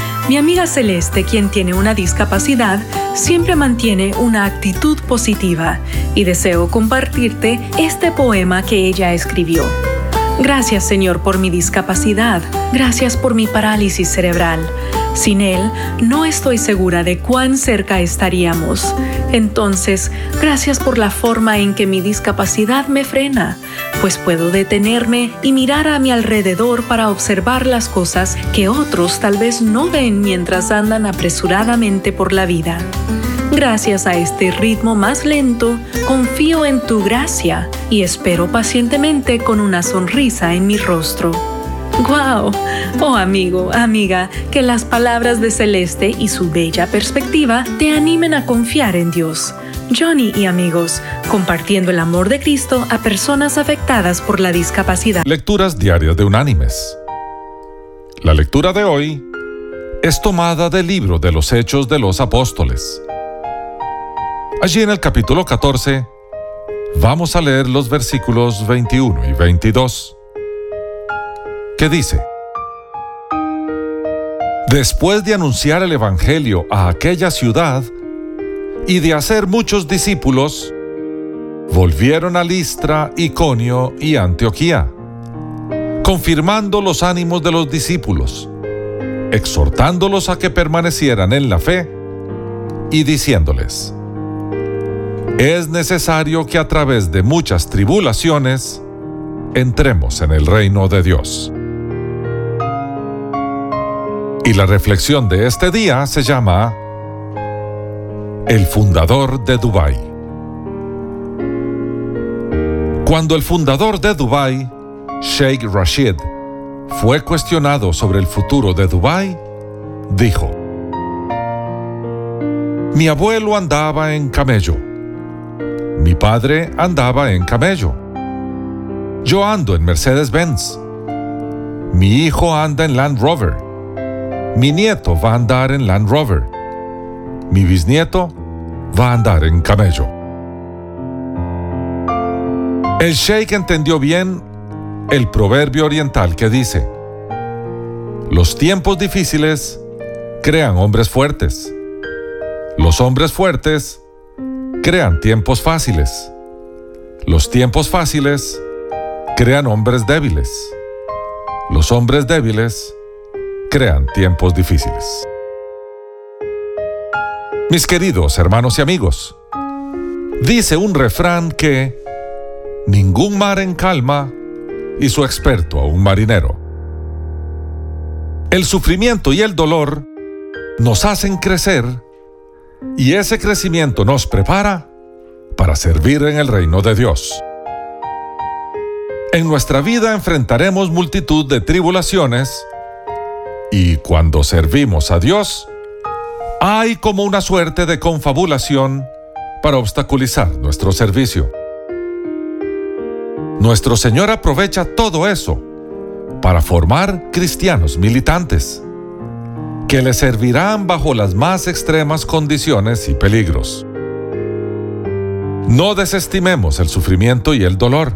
Mi amiga Celeste, quien tiene una discapacidad, siempre mantiene una actitud positiva y deseo compartirte este poema que ella escribió. Gracias Señor por mi discapacidad, gracias por mi parálisis cerebral. Sin Él, no estoy segura de cuán cerca estaríamos. Entonces, gracias por la forma en que mi discapacidad me frena, pues puedo detenerme y mirar a mi alrededor para observar las cosas que otros tal vez no ven mientras andan apresuradamente por la vida. Gracias a este ritmo más lento, confío en tu gracia y espero pacientemente con una sonrisa en mi rostro. ¡Guau! Oh amigo, amiga, que las palabras de Celeste y su bella perspectiva te animen a confiar en Dios. Johnny y amigos, compartiendo el amor de Cristo a personas afectadas por la discapacidad. Lecturas diarias de Unánimes. La lectura de hoy es tomada del libro de los Hechos de los Apóstoles. Allí en el capítulo 14 vamos a leer los versículos 21 y 22, que dice, Después de anunciar el Evangelio a aquella ciudad y de hacer muchos discípulos, volvieron a Listra, Iconio y Antioquía, confirmando los ánimos de los discípulos, exhortándolos a que permanecieran en la fe y diciéndoles, es necesario que a través de muchas tribulaciones entremos en el reino de Dios. Y la reflexión de este día se llama El fundador de Dubái. Cuando el fundador de Dubái, Sheikh Rashid, fue cuestionado sobre el futuro de Dubái, dijo, Mi abuelo andaba en camello mi padre andaba en camello. Yo ando en Mercedes-Benz. Mi hijo anda en Land Rover. Mi nieto va a andar en Land Rover. Mi bisnieto va a andar en camello. El sheikh entendió bien el proverbio oriental que dice, los tiempos difíciles crean hombres fuertes. Los hombres fuertes crean tiempos fáciles. Los tiempos fáciles crean hombres débiles. Los hombres débiles crean tiempos difíciles. Mis queridos hermanos y amigos, dice un refrán que ningún mar en calma hizo experto a un marinero. El sufrimiento y el dolor nos hacen crecer y ese crecimiento nos prepara para servir en el reino de Dios. En nuestra vida enfrentaremos multitud de tribulaciones y cuando servimos a Dios, hay como una suerte de confabulación para obstaculizar nuestro servicio. Nuestro Señor aprovecha todo eso para formar cristianos militantes que le servirán bajo las más extremas condiciones y peligros. No desestimemos el sufrimiento y el dolor.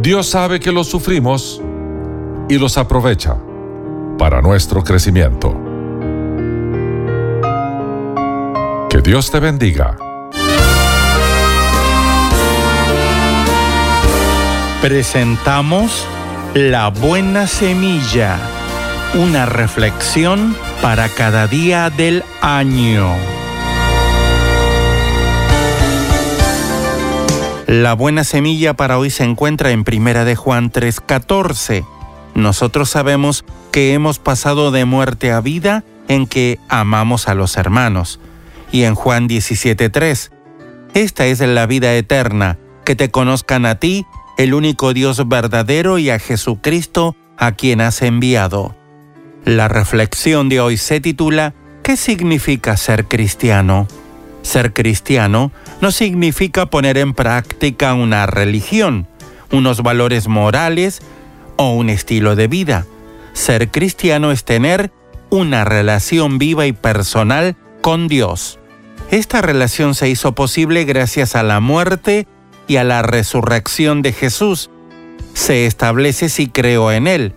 Dios sabe que los sufrimos y los aprovecha para nuestro crecimiento. Que Dios te bendiga. Presentamos La Buena Semilla, una reflexión para cada día del año. La buena semilla para hoy se encuentra en Primera de Juan 3:14. Nosotros sabemos que hemos pasado de muerte a vida en que amamos a los hermanos. Y en Juan 17:3, esta es la vida eterna, que te conozcan a ti, el único Dios verdadero, y a Jesucristo, a quien has enviado. La reflexión de hoy se titula ¿Qué significa ser cristiano? Ser cristiano no significa poner en práctica una religión, unos valores morales o un estilo de vida. Ser cristiano es tener una relación viva y personal con Dios. Esta relación se hizo posible gracias a la muerte y a la resurrección de Jesús. Se establece si creo en Él,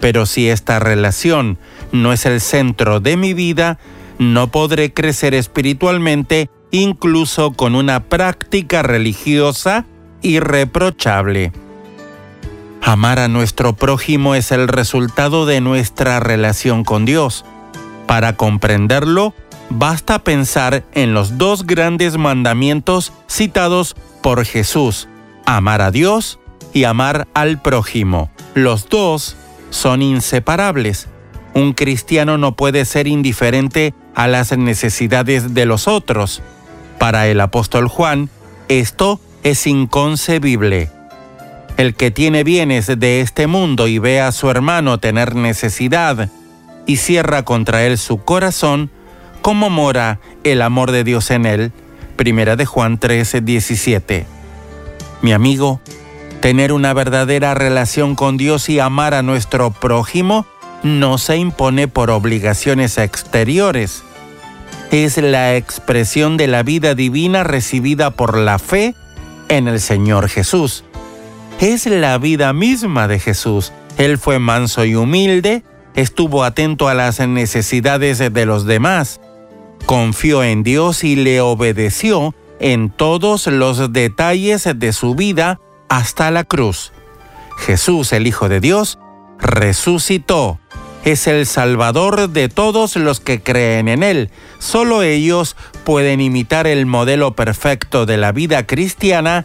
pero si esta relación no es el centro de mi vida, no podré crecer espiritualmente incluso con una práctica religiosa irreprochable. Amar a nuestro prójimo es el resultado de nuestra relación con Dios. Para comprenderlo, basta pensar en los dos grandes mandamientos citados por Jesús, amar a Dios y amar al prójimo. Los dos son inseparables. Un cristiano no puede ser indiferente a las necesidades de los otros. Para el apóstol Juan, esto es inconcebible. El que tiene bienes de este mundo y ve a su hermano tener necesidad y cierra contra él su corazón, ¿cómo mora el amor de Dios en él? Primera de Juan 13, 17. Mi amigo, tener una verdadera relación con Dios y amar a nuestro prójimo no se impone por obligaciones exteriores. Es la expresión de la vida divina recibida por la fe en el Señor Jesús. Es la vida misma de Jesús. Él fue manso y humilde, estuvo atento a las necesidades de los demás, confió en Dios y le obedeció en todos los detalles de su vida hasta la cruz. Jesús, el Hijo de Dios, resucitó. Es el Salvador de todos los que creen en Él. Solo ellos pueden imitar el modelo perfecto de la vida cristiana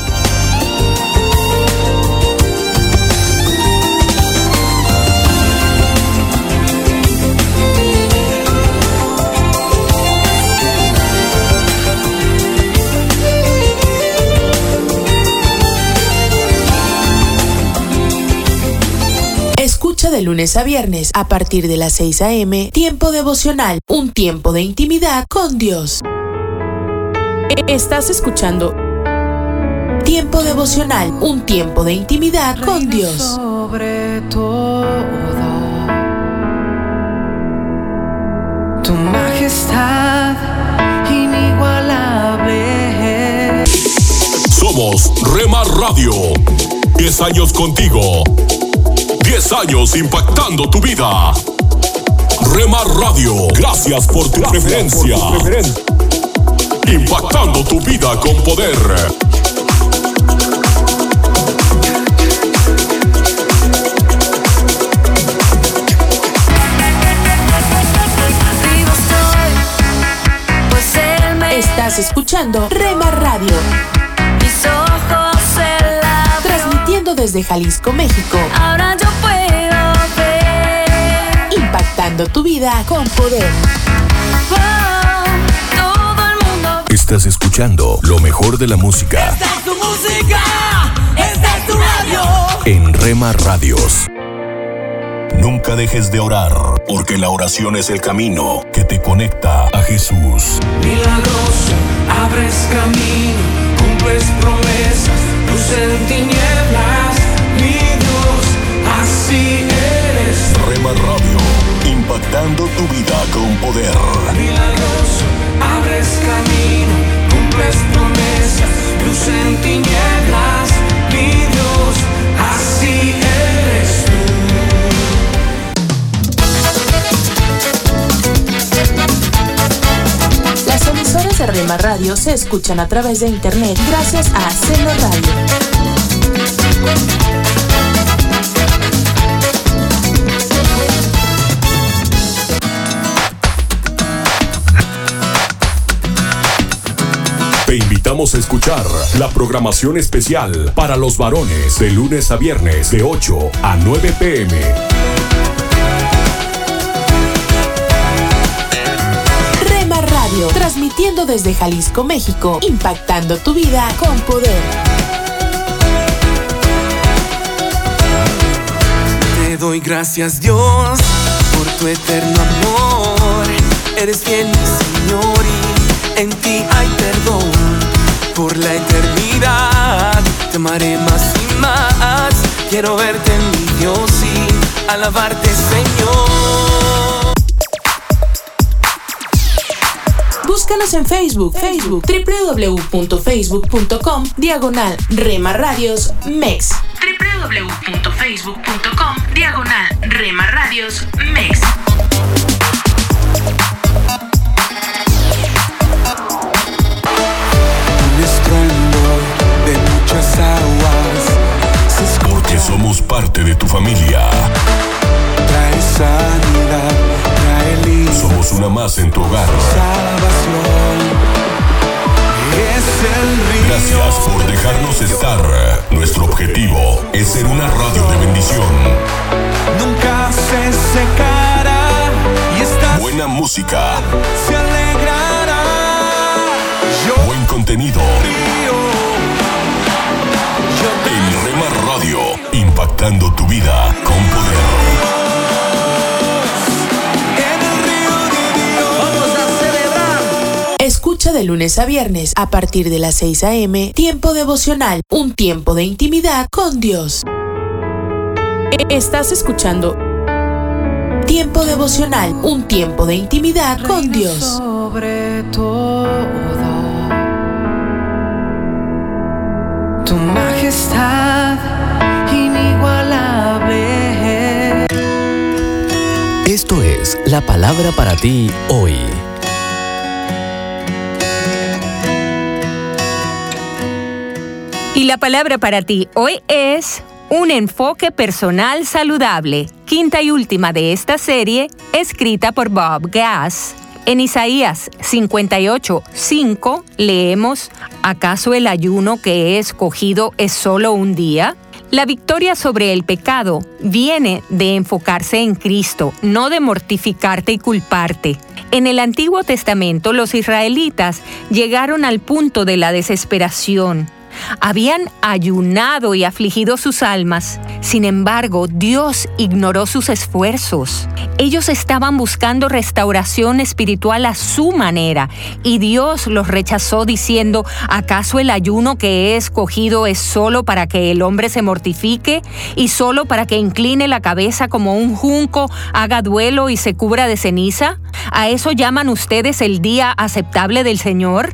de lunes a viernes a partir de las 6 a.m. Tiempo devocional, un tiempo de intimidad con Dios. Estás escuchando Tiempo devocional, un tiempo de intimidad con Dios. Sobre todo, tu majestad inigualable. Somos Remar Radio. 10 años contigo. 10 años impactando tu vida. Remar Radio, gracias por tu preferencia. Impactando tu vida con poder. Estás escuchando Rema Radio. Transmitiendo desde Jalisco, México. Ahora yo puedo ver. Impactando tu vida con poder. Oh, todo el mundo. Estás escuchando lo mejor de la música. ¡Esta es tu música! en Rema Radios. Nunca dejes de orar, porque la oración es el camino que te conecta a Jesús. Milagroso, abres camino, cumples promesas, luz en tinieblas, Radio, impactando tu vida con poder. Milagroso, abres camino, cumples promesas, luz en tinieblas, mi Dios, así eres tú. Las emisoras de Rema Radio se escuchan a través de internet gracias a Celo Radio. Invitamos a escuchar la programación especial para los varones de lunes a viernes de 8 a 9 pm. Rema Radio, transmitiendo desde Jalisco, México, impactando tu vida con poder. Te doy gracias Dios por tu eterno amor. Eres mi Señor y en ti hay perdón. Por la eternidad te amaré más y más. Quiero verte mi Dios y alabarte Señor. Búscanos en Facebook, Facebook, www.facebook.com, diagonal Rema Radios MEX. www.facebook.com, diagonal Rema Radios MEX. Somos parte de tu familia. Trae sanidad, trae luz, Somos una más en tu hogar. salvación. Es el río. Gracias por dejarnos estar. Nuestro objetivo es ser una radio de bendición. Nunca se secará y esta Buena música, se alegrará. Yo buen contenido. río, yo Rema Radio, impactando tu vida con poder. Escucha de lunes a viernes a partir de las 6 a.m. Tiempo devocional, un tiempo de intimidad con Dios. Estás escuchando Tiempo devocional, un tiempo de intimidad con Dios. Sobre todo, tu majestad Esto es la palabra para ti hoy. Y la palabra para ti hoy es un enfoque personal saludable, quinta y última de esta serie, escrita por Bob Gass. En Isaías 58, 5 leemos, ¿acaso el ayuno que he escogido es solo un día? La victoria sobre el pecado viene de enfocarse en Cristo, no de mortificarte y culparte. En el Antiguo Testamento los israelitas llegaron al punto de la desesperación. Habían ayunado y afligido sus almas. Sin embargo, Dios ignoró sus esfuerzos. Ellos estaban buscando restauración espiritual a su manera y Dios los rechazó diciendo, ¿acaso el ayuno que he escogido es solo para que el hombre se mortifique y solo para que incline la cabeza como un junco, haga duelo y se cubra de ceniza? ¿A eso llaman ustedes el día aceptable del Señor?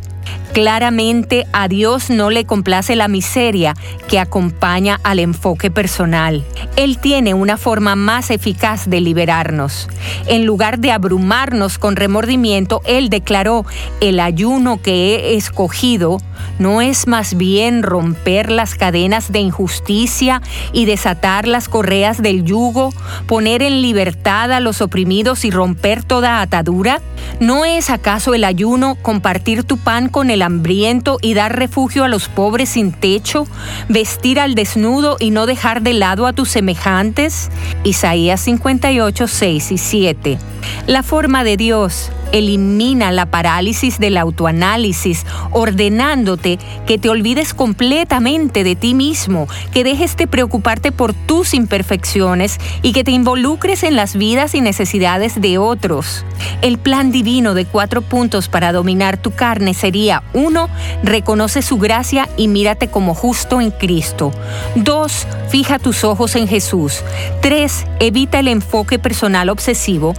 Claramente a Dios no le complace la miseria que acompaña al enfoque personal. Él tiene una forma más eficaz de liberarnos. En lugar de abrumarnos con remordimiento, Él declaró, el ayuno que he escogido no es más bien romper las cadenas de injusticia y desatar las correas del yugo, poner en libertad a los oprimidos y romper toda atadura? ¿No es acaso el ayuno compartir tu pan con el hambriento y dar refugio a los pobres sin techo, vestir al desnudo y no dejar de lado a tus semejantes? Isaías 58, 6 y 7. La forma de Dios elimina la parálisis del autoanálisis, ordenándote que te olvides completamente de ti mismo, que dejes de preocuparte por tus imperfecciones y que te involucres en las vidas y necesidades de otros. El plan divino de cuatro puntos para dominar tu carne sería 1. Reconoce su gracia y mírate como justo en Cristo. 2. Fija tus ojos en Jesús. 3. Evita el enfoque personal obsesivo.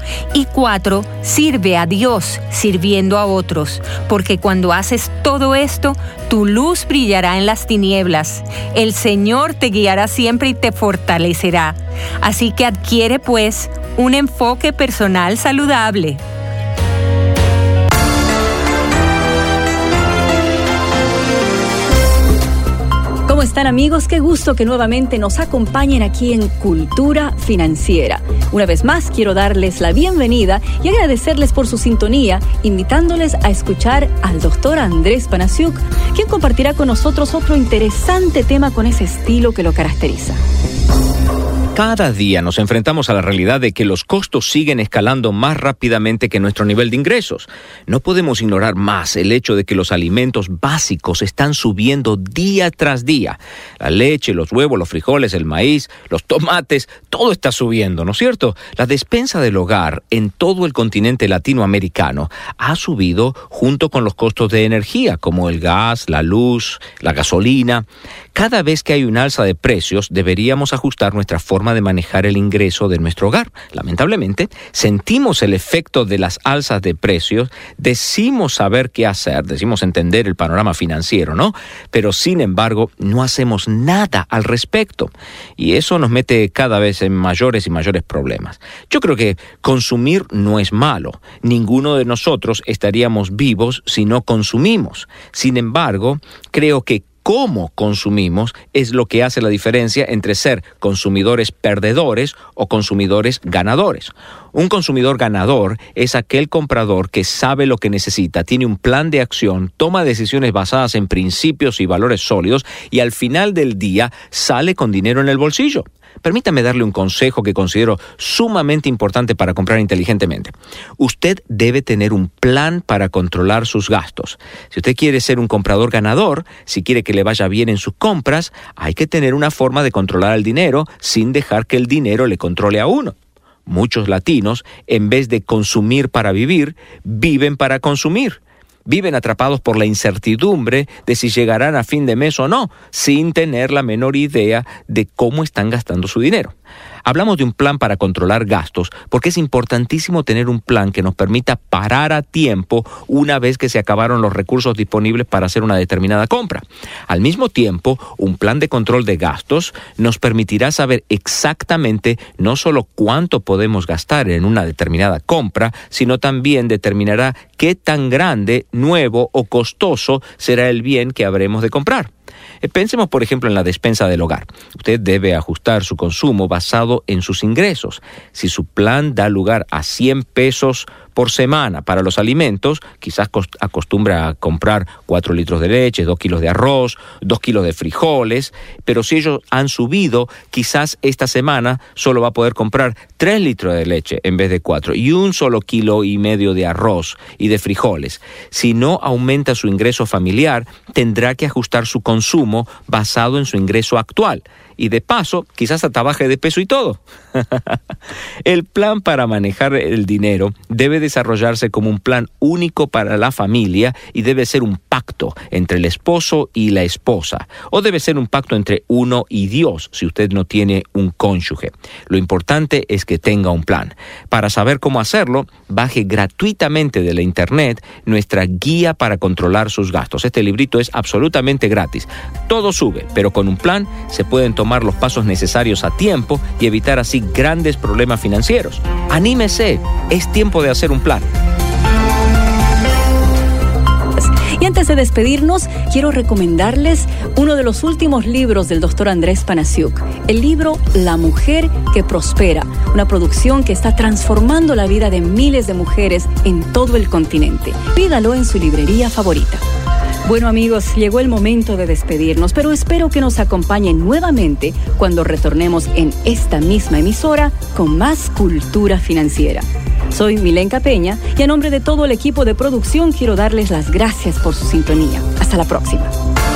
4. Sirve a Dios sirviendo a otros, porque cuando haces todo esto, tu luz brillará en las tinieblas. El Señor te guiará siempre y te fortalecerá. Así que adquiere pues un enfoque personal saludable. Están amigos? Qué gusto que nuevamente nos acompañen aquí en Cultura Financiera. Una vez más quiero darles la bienvenida y agradecerles por su sintonía, invitándoles a escuchar al doctor Andrés Panasiuk, quien compartirá con nosotros otro interesante tema con ese estilo que lo caracteriza. Cada día nos enfrentamos a la realidad de que los costos siguen escalando más rápidamente que nuestro nivel de ingresos. No podemos ignorar más el hecho de que los alimentos básicos están subiendo día tras día. La leche, los huevos, los frijoles, el maíz, los tomates, todo está subiendo, ¿no es cierto? La despensa del hogar en todo el continente latinoamericano ha subido junto con los costos de energía, como el gas, la luz, la gasolina. Cada vez que hay un alza de precios, deberíamos ajustar nuestra forma de manejar el ingreso de nuestro hogar. Lamentablemente, sentimos el efecto de las alzas de precios, decimos saber qué hacer, decimos entender el panorama financiero, ¿no? Pero sin embargo, no hacemos nada al respecto. Y eso nos mete cada vez en mayores y mayores problemas. Yo creo que consumir no es malo. Ninguno de nosotros estaríamos vivos si no consumimos. Sin embargo, creo que cómo consumimos es lo que hace la diferencia entre ser consumidores perdedores o consumidores ganadores. Un consumidor ganador es aquel comprador que sabe lo que necesita, tiene un plan de acción, toma decisiones basadas en principios y valores sólidos y al final del día sale con dinero en el bolsillo. Permítame darle un consejo que considero sumamente importante para comprar inteligentemente. Usted debe tener un plan para controlar sus gastos. Si usted quiere ser un comprador ganador, si quiere que le vaya bien en sus compras, hay que tener una forma de controlar el dinero sin dejar que el dinero le controle a uno. Muchos latinos, en vez de consumir para vivir, viven para consumir viven atrapados por la incertidumbre de si llegarán a fin de mes o no, sin tener la menor idea de cómo están gastando su dinero. Hablamos de un plan para controlar gastos porque es importantísimo tener un plan que nos permita parar a tiempo una vez que se acabaron los recursos disponibles para hacer una determinada compra. Al mismo tiempo, un plan de control de gastos nos permitirá saber exactamente no solo cuánto podemos gastar en una determinada compra, sino también determinará qué tan grande, nuevo o costoso será el bien que habremos de comprar. Eh, Pensemos, por ejemplo, en la despensa del hogar. Usted debe ajustar su consumo basado en sus ingresos. Si su plan da lugar a 100 pesos por semana para los alimentos, quizás cos- acostumbra a comprar 4 litros de leche, 2 kilos de arroz, 2 kilos de frijoles, pero si ellos han subido, quizás esta semana solo va a poder comprar 3 litros de leche en vez de 4 y un solo kilo y medio de arroz y de frijoles. Si no aumenta su ingreso familiar, tendrá que ajustar su consumo basado en su ingreso actual. Y de paso, quizás hasta baje de peso y todo. el plan para manejar el dinero debe desarrollarse como un plan único para la familia y debe ser un pacto entre el esposo y la esposa. O debe ser un pacto entre uno y Dios si usted no tiene un cónyuge. Lo importante es que tenga un plan. Para saber cómo hacerlo, baje gratuitamente de la internet nuestra guía para controlar sus gastos. Este librito es absolutamente gratis. Todo sube, pero con un plan se pueden tomar los pasos necesarios a tiempo y evitar así grandes problemas financieros. Anímese, es tiempo de hacer un plan. Y antes de despedirnos, quiero recomendarles uno de los últimos libros del doctor Andrés Panasiuk, el libro La mujer que prospera, una producción que está transformando la vida de miles de mujeres en todo el continente. Pídalo en su librería favorita. Bueno amigos, llegó el momento de despedirnos, pero espero que nos acompañen nuevamente cuando retornemos en esta misma emisora con más cultura financiera. Soy Milenka Peña y a nombre de todo el equipo de producción quiero darles las gracias por su sintonía. Hasta la próxima.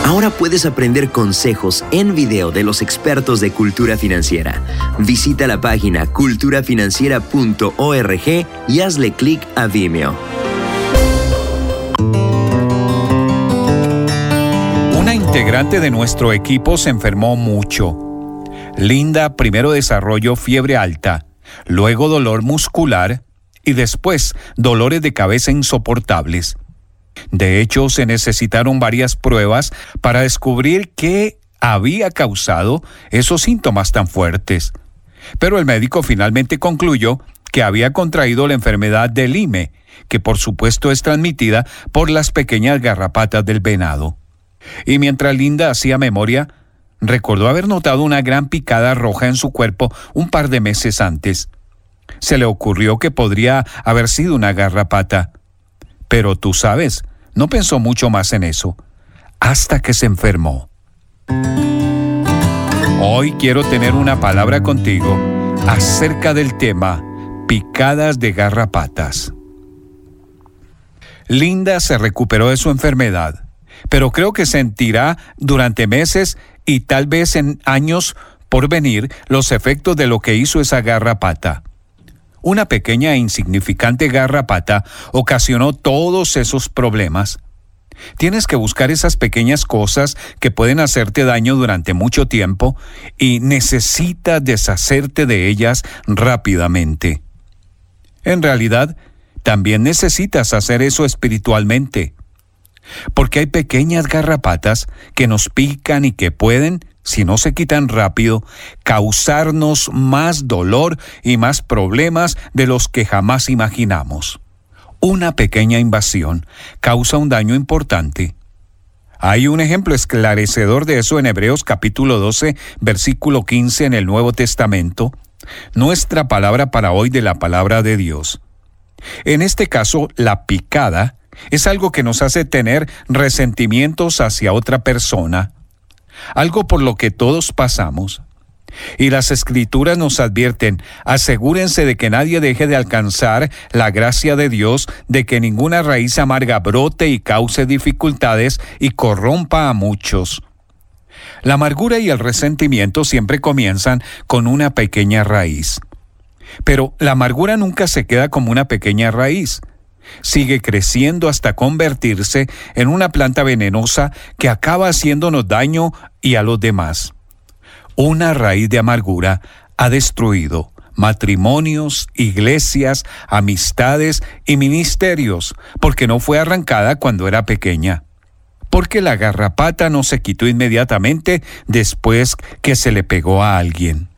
Ahora puedes aprender consejos en video de los expertos de cultura financiera. Visita la página culturafinanciera.org y hazle clic a Vimeo. Integrante de nuestro equipo se enfermó mucho. Linda primero desarrolló fiebre alta, luego dolor muscular y después dolores de cabeza insoportables. De hecho, se necesitaron varias pruebas para descubrir qué había causado esos síntomas tan fuertes. Pero el médico finalmente concluyó que había contraído la enfermedad del IME, que por supuesto es transmitida por las pequeñas garrapatas del venado. Y mientras Linda hacía memoria, recordó haber notado una gran picada roja en su cuerpo un par de meses antes. Se le ocurrió que podría haber sido una garrapata. Pero tú sabes, no pensó mucho más en eso, hasta que se enfermó. Hoy quiero tener una palabra contigo acerca del tema picadas de garrapatas. Linda se recuperó de su enfermedad, pero creo que sentirá durante meses y tal vez en años por venir los efectos de lo que hizo esa garrapata. Una pequeña e insignificante garrapata ocasionó todos esos problemas. Tienes que buscar esas pequeñas cosas que pueden hacerte daño durante mucho tiempo y necesitas deshacerte de ellas rápidamente. En realidad, también necesitas hacer eso espiritualmente. Porque hay pequeñas garrapatas que nos pican y que pueden, si no se quitan rápido, causarnos más dolor y más problemas de los que jamás imaginamos. Una pequeña invasión causa un daño importante. Hay un ejemplo esclarecedor de eso en Hebreos capítulo 12, versículo 15 en el Nuevo Testamento, nuestra palabra para hoy de la palabra de Dios. En este caso, la picada es algo que nos hace tener resentimientos hacia otra persona, algo por lo que todos pasamos. Y las escrituras nos advierten, asegúrense de que nadie deje de alcanzar la gracia de Dios, de que ninguna raíz amarga brote y cause dificultades y corrompa a muchos. La amargura y el resentimiento siempre comienzan con una pequeña raíz. Pero la amargura nunca se queda como una pequeña raíz sigue creciendo hasta convertirse en una planta venenosa que acaba haciéndonos daño y a los demás. Una raíz de amargura ha destruido matrimonios, iglesias, amistades y ministerios, porque no fue arrancada cuando era pequeña. Porque la garrapata no se quitó inmediatamente después que se le pegó a alguien.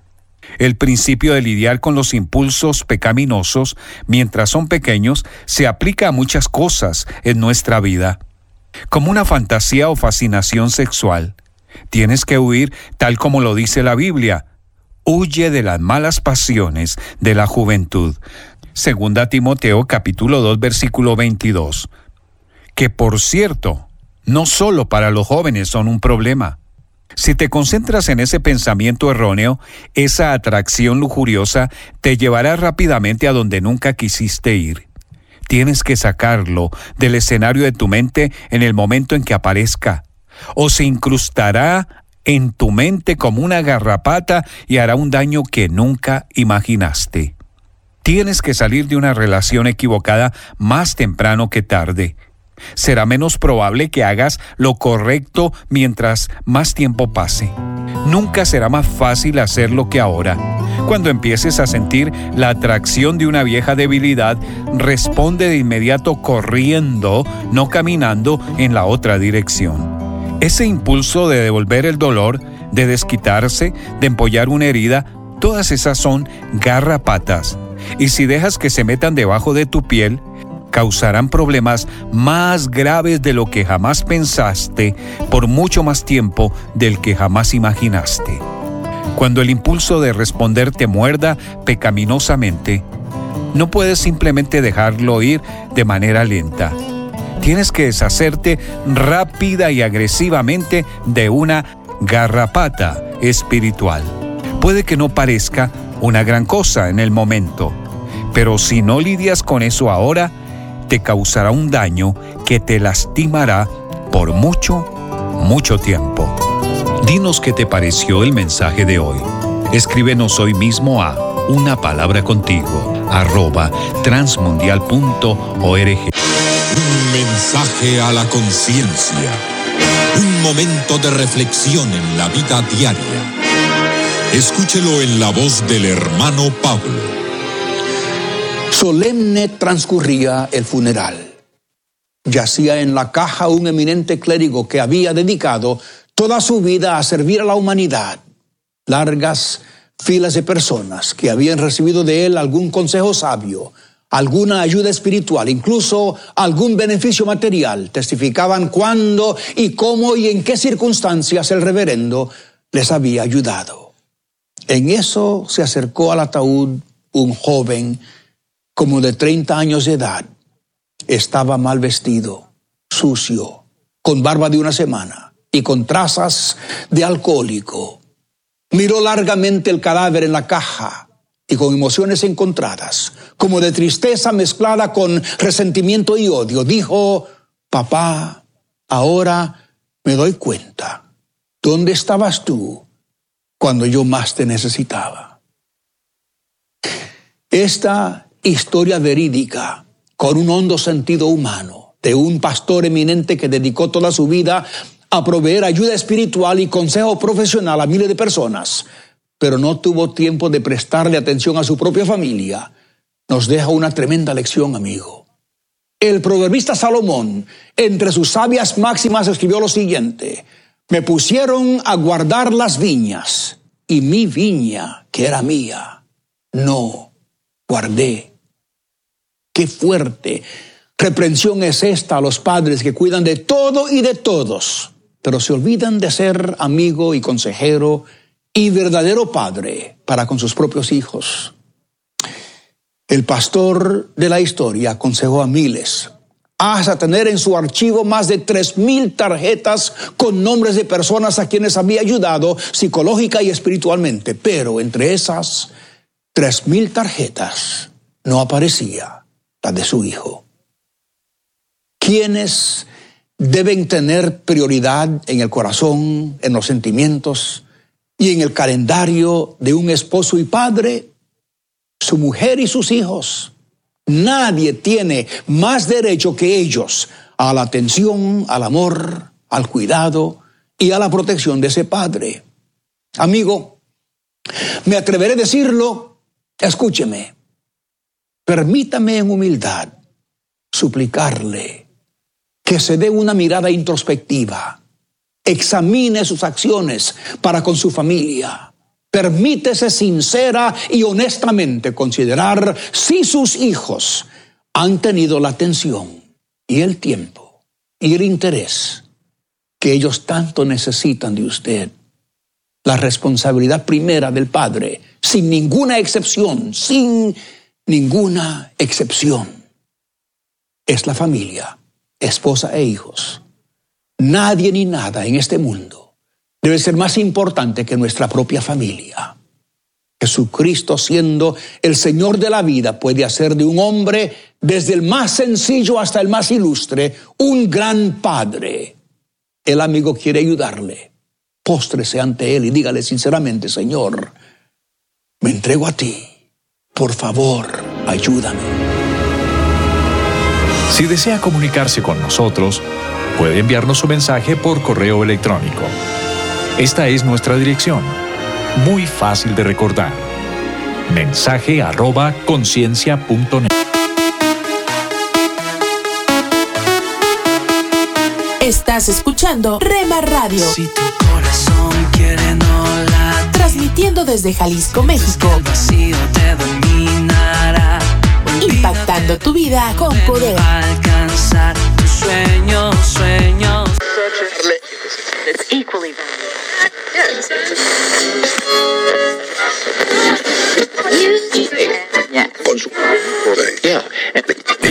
El principio de lidiar con los impulsos pecaminosos mientras son pequeños se aplica a muchas cosas en nuestra vida. Como una fantasía o fascinación sexual. Tienes que huir tal como lo dice la Biblia. Huye de las malas pasiones de la juventud. Segunda Timoteo capítulo 2 versículo 22. Que por cierto, no solo para los jóvenes son un problema. Si te concentras en ese pensamiento erróneo, esa atracción lujuriosa te llevará rápidamente a donde nunca quisiste ir. Tienes que sacarlo del escenario de tu mente en el momento en que aparezca, o se incrustará en tu mente como una garrapata y hará un daño que nunca imaginaste. Tienes que salir de una relación equivocada más temprano que tarde será menos probable que hagas lo correcto mientras más tiempo pase. Nunca será más fácil hacerlo que ahora. Cuando empieces a sentir la atracción de una vieja debilidad, responde de inmediato corriendo, no caminando en la otra dirección. Ese impulso de devolver el dolor, de desquitarse, de empollar una herida, todas esas son garrapatas. Y si dejas que se metan debajo de tu piel, causarán problemas más graves de lo que jamás pensaste por mucho más tiempo del que jamás imaginaste. Cuando el impulso de responder te muerda pecaminosamente, no puedes simplemente dejarlo ir de manera lenta. Tienes que deshacerte rápida y agresivamente de una garrapata espiritual. Puede que no parezca una gran cosa en el momento, Pero si no lidias con eso ahora, te causará un daño que te lastimará por mucho, mucho tiempo. Dinos qué te pareció el mensaje de hoy. Escríbenos hoy mismo a una palabra contigo arroba transmundial.org. Un mensaje a la conciencia. Un momento de reflexión en la vida diaria. Escúchelo en la voz del hermano Pablo. Solemne transcurría el funeral. Yacía en la caja un eminente clérigo que había dedicado toda su vida a servir a la humanidad. Largas filas de personas que habían recibido de él algún consejo sabio, alguna ayuda espiritual, incluso algún beneficio material, testificaban cuándo y cómo y en qué circunstancias el reverendo les había ayudado. En eso se acercó al ataúd un joven como de 30 años de edad. Estaba mal vestido, sucio, con barba de una semana y con trazas de alcohólico. Miró largamente el cadáver en la caja y con emociones encontradas, como de tristeza mezclada con resentimiento y odio, dijo, papá, ahora me doy cuenta, ¿dónde estabas tú cuando yo más te necesitaba? Esta historia verídica, con un hondo sentido humano, de un pastor eminente que dedicó toda su vida a proveer ayuda espiritual y consejo profesional a miles de personas, pero no tuvo tiempo de prestarle atención a su propia familia, nos deja una tremenda lección, amigo. El proverbista Salomón, entre sus sabias máximas, escribió lo siguiente, me pusieron a guardar las viñas y mi viña, que era mía, no guardé. Qué fuerte reprensión es esta a los padres que cuidan de todo y de todos, pero se olvidan de ser amigo y consejero y verdadero padre para con sus propios hijos. El pastor de la historia aconsejó a miles hasta tener en su archivo más de tres mil tarjetas con nombres de personas a quienes había ayudado psicológica y espiritualmente. Pero entre esas tres mil tarjetas no aparecía de su hijo. ¿Quiénes deben tener prioridad en el corazón, en los sentimientos y en el calendario de un esposo y padre? Su mujer y sus hijos. Nadie tiene más derecho que ellos a la atención, al amor, al cuidado y a la protección de ese padre. Amigo, me atreveré a decirlo, escúcheme, permítame en humildad suplicarle que se dé una mirada introspectiva, examine sus acciones para con su familia, Permítese sincera y honestamente considerar si sus hijos han tenido la atención y el tiempo y el interés que ellos tanto necesitan de usted. La responsabilidad primera del padre, sin ninguna excepción, sin ninguna excepción, es la familia, esposa e hijos. Nadie ni nada en este mundo debe ser más importante que nuestra propia familia. Jesucristo siendo el Señor de la vida puede hacer de un hombre, desde el más sencillo hasta el más ilustre, un gran padre. El amigo quiere ayudarle. Póstrese ante Él y dígale sinceramente, Señor, me entrego a ti. Por favor, ayúdame. Si desea comunicarse con nosotros, puede enviarnos su mensaje por correo electrónico esta es nuestra dirección. Muy fácil de recordar. Mensaje arroba conciencia.net. Estás escuchando Rema Radio. Si tu corazón quiere no Transmitiendo desde Jalisco, México. Impactando tu vida con poder. Alcanzar tus sueños, sueños.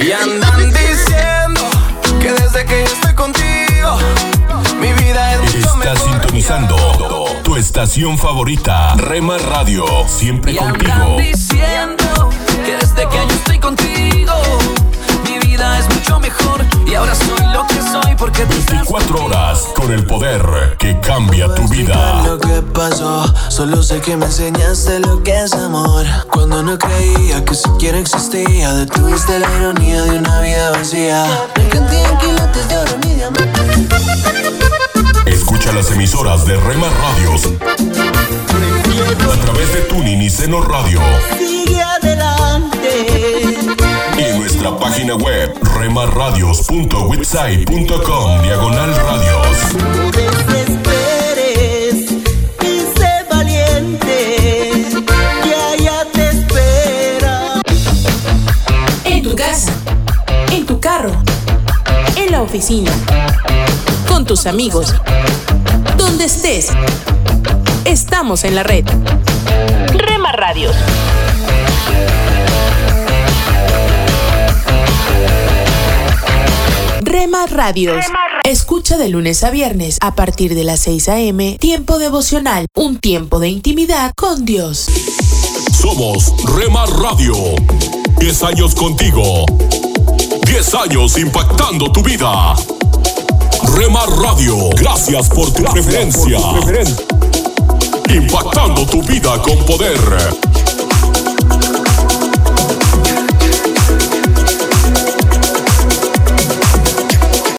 Y andan diciendo que desde que yo estoy contigo, mi vida es mucho Estás sintonizando estación favorita, Rema Radio, siempre Y andan contigo. diciendo que desde que yo estoy contigo, mi vida es mucho mejor y ahora soy lo que soy porque tú estás 24 horas con el poder que cambia tu vida. lo que pasó, solo sé que me enseñaste lo que es amor. Cuando no creía que siquiera existía, detuviste la ironía de una vida vacía. Me canté en quilates de oro ni Escucha las emisoras de Rema Radios a través de Tuning y Seno Radio Sigue adelante. y nuestra página web remarradios.witsai.com diagonal radios. No desesperes y sé valiente. Que allá te espera. En tu casa, en tu carro, en la oficina, con tus amigos, donde estés. Estamos en la red. Rema Radios. Rema Radios. Escucha de lunes a viernes a partir de las 6 a.m. Tiempo devocional, un tiempo de intimidad con Dios. Somos Rema Radio. 10 años contigo. 10 años impactando tu vida. Rema Radio, gracias por tu preferencia. Impactando tu vida con poder.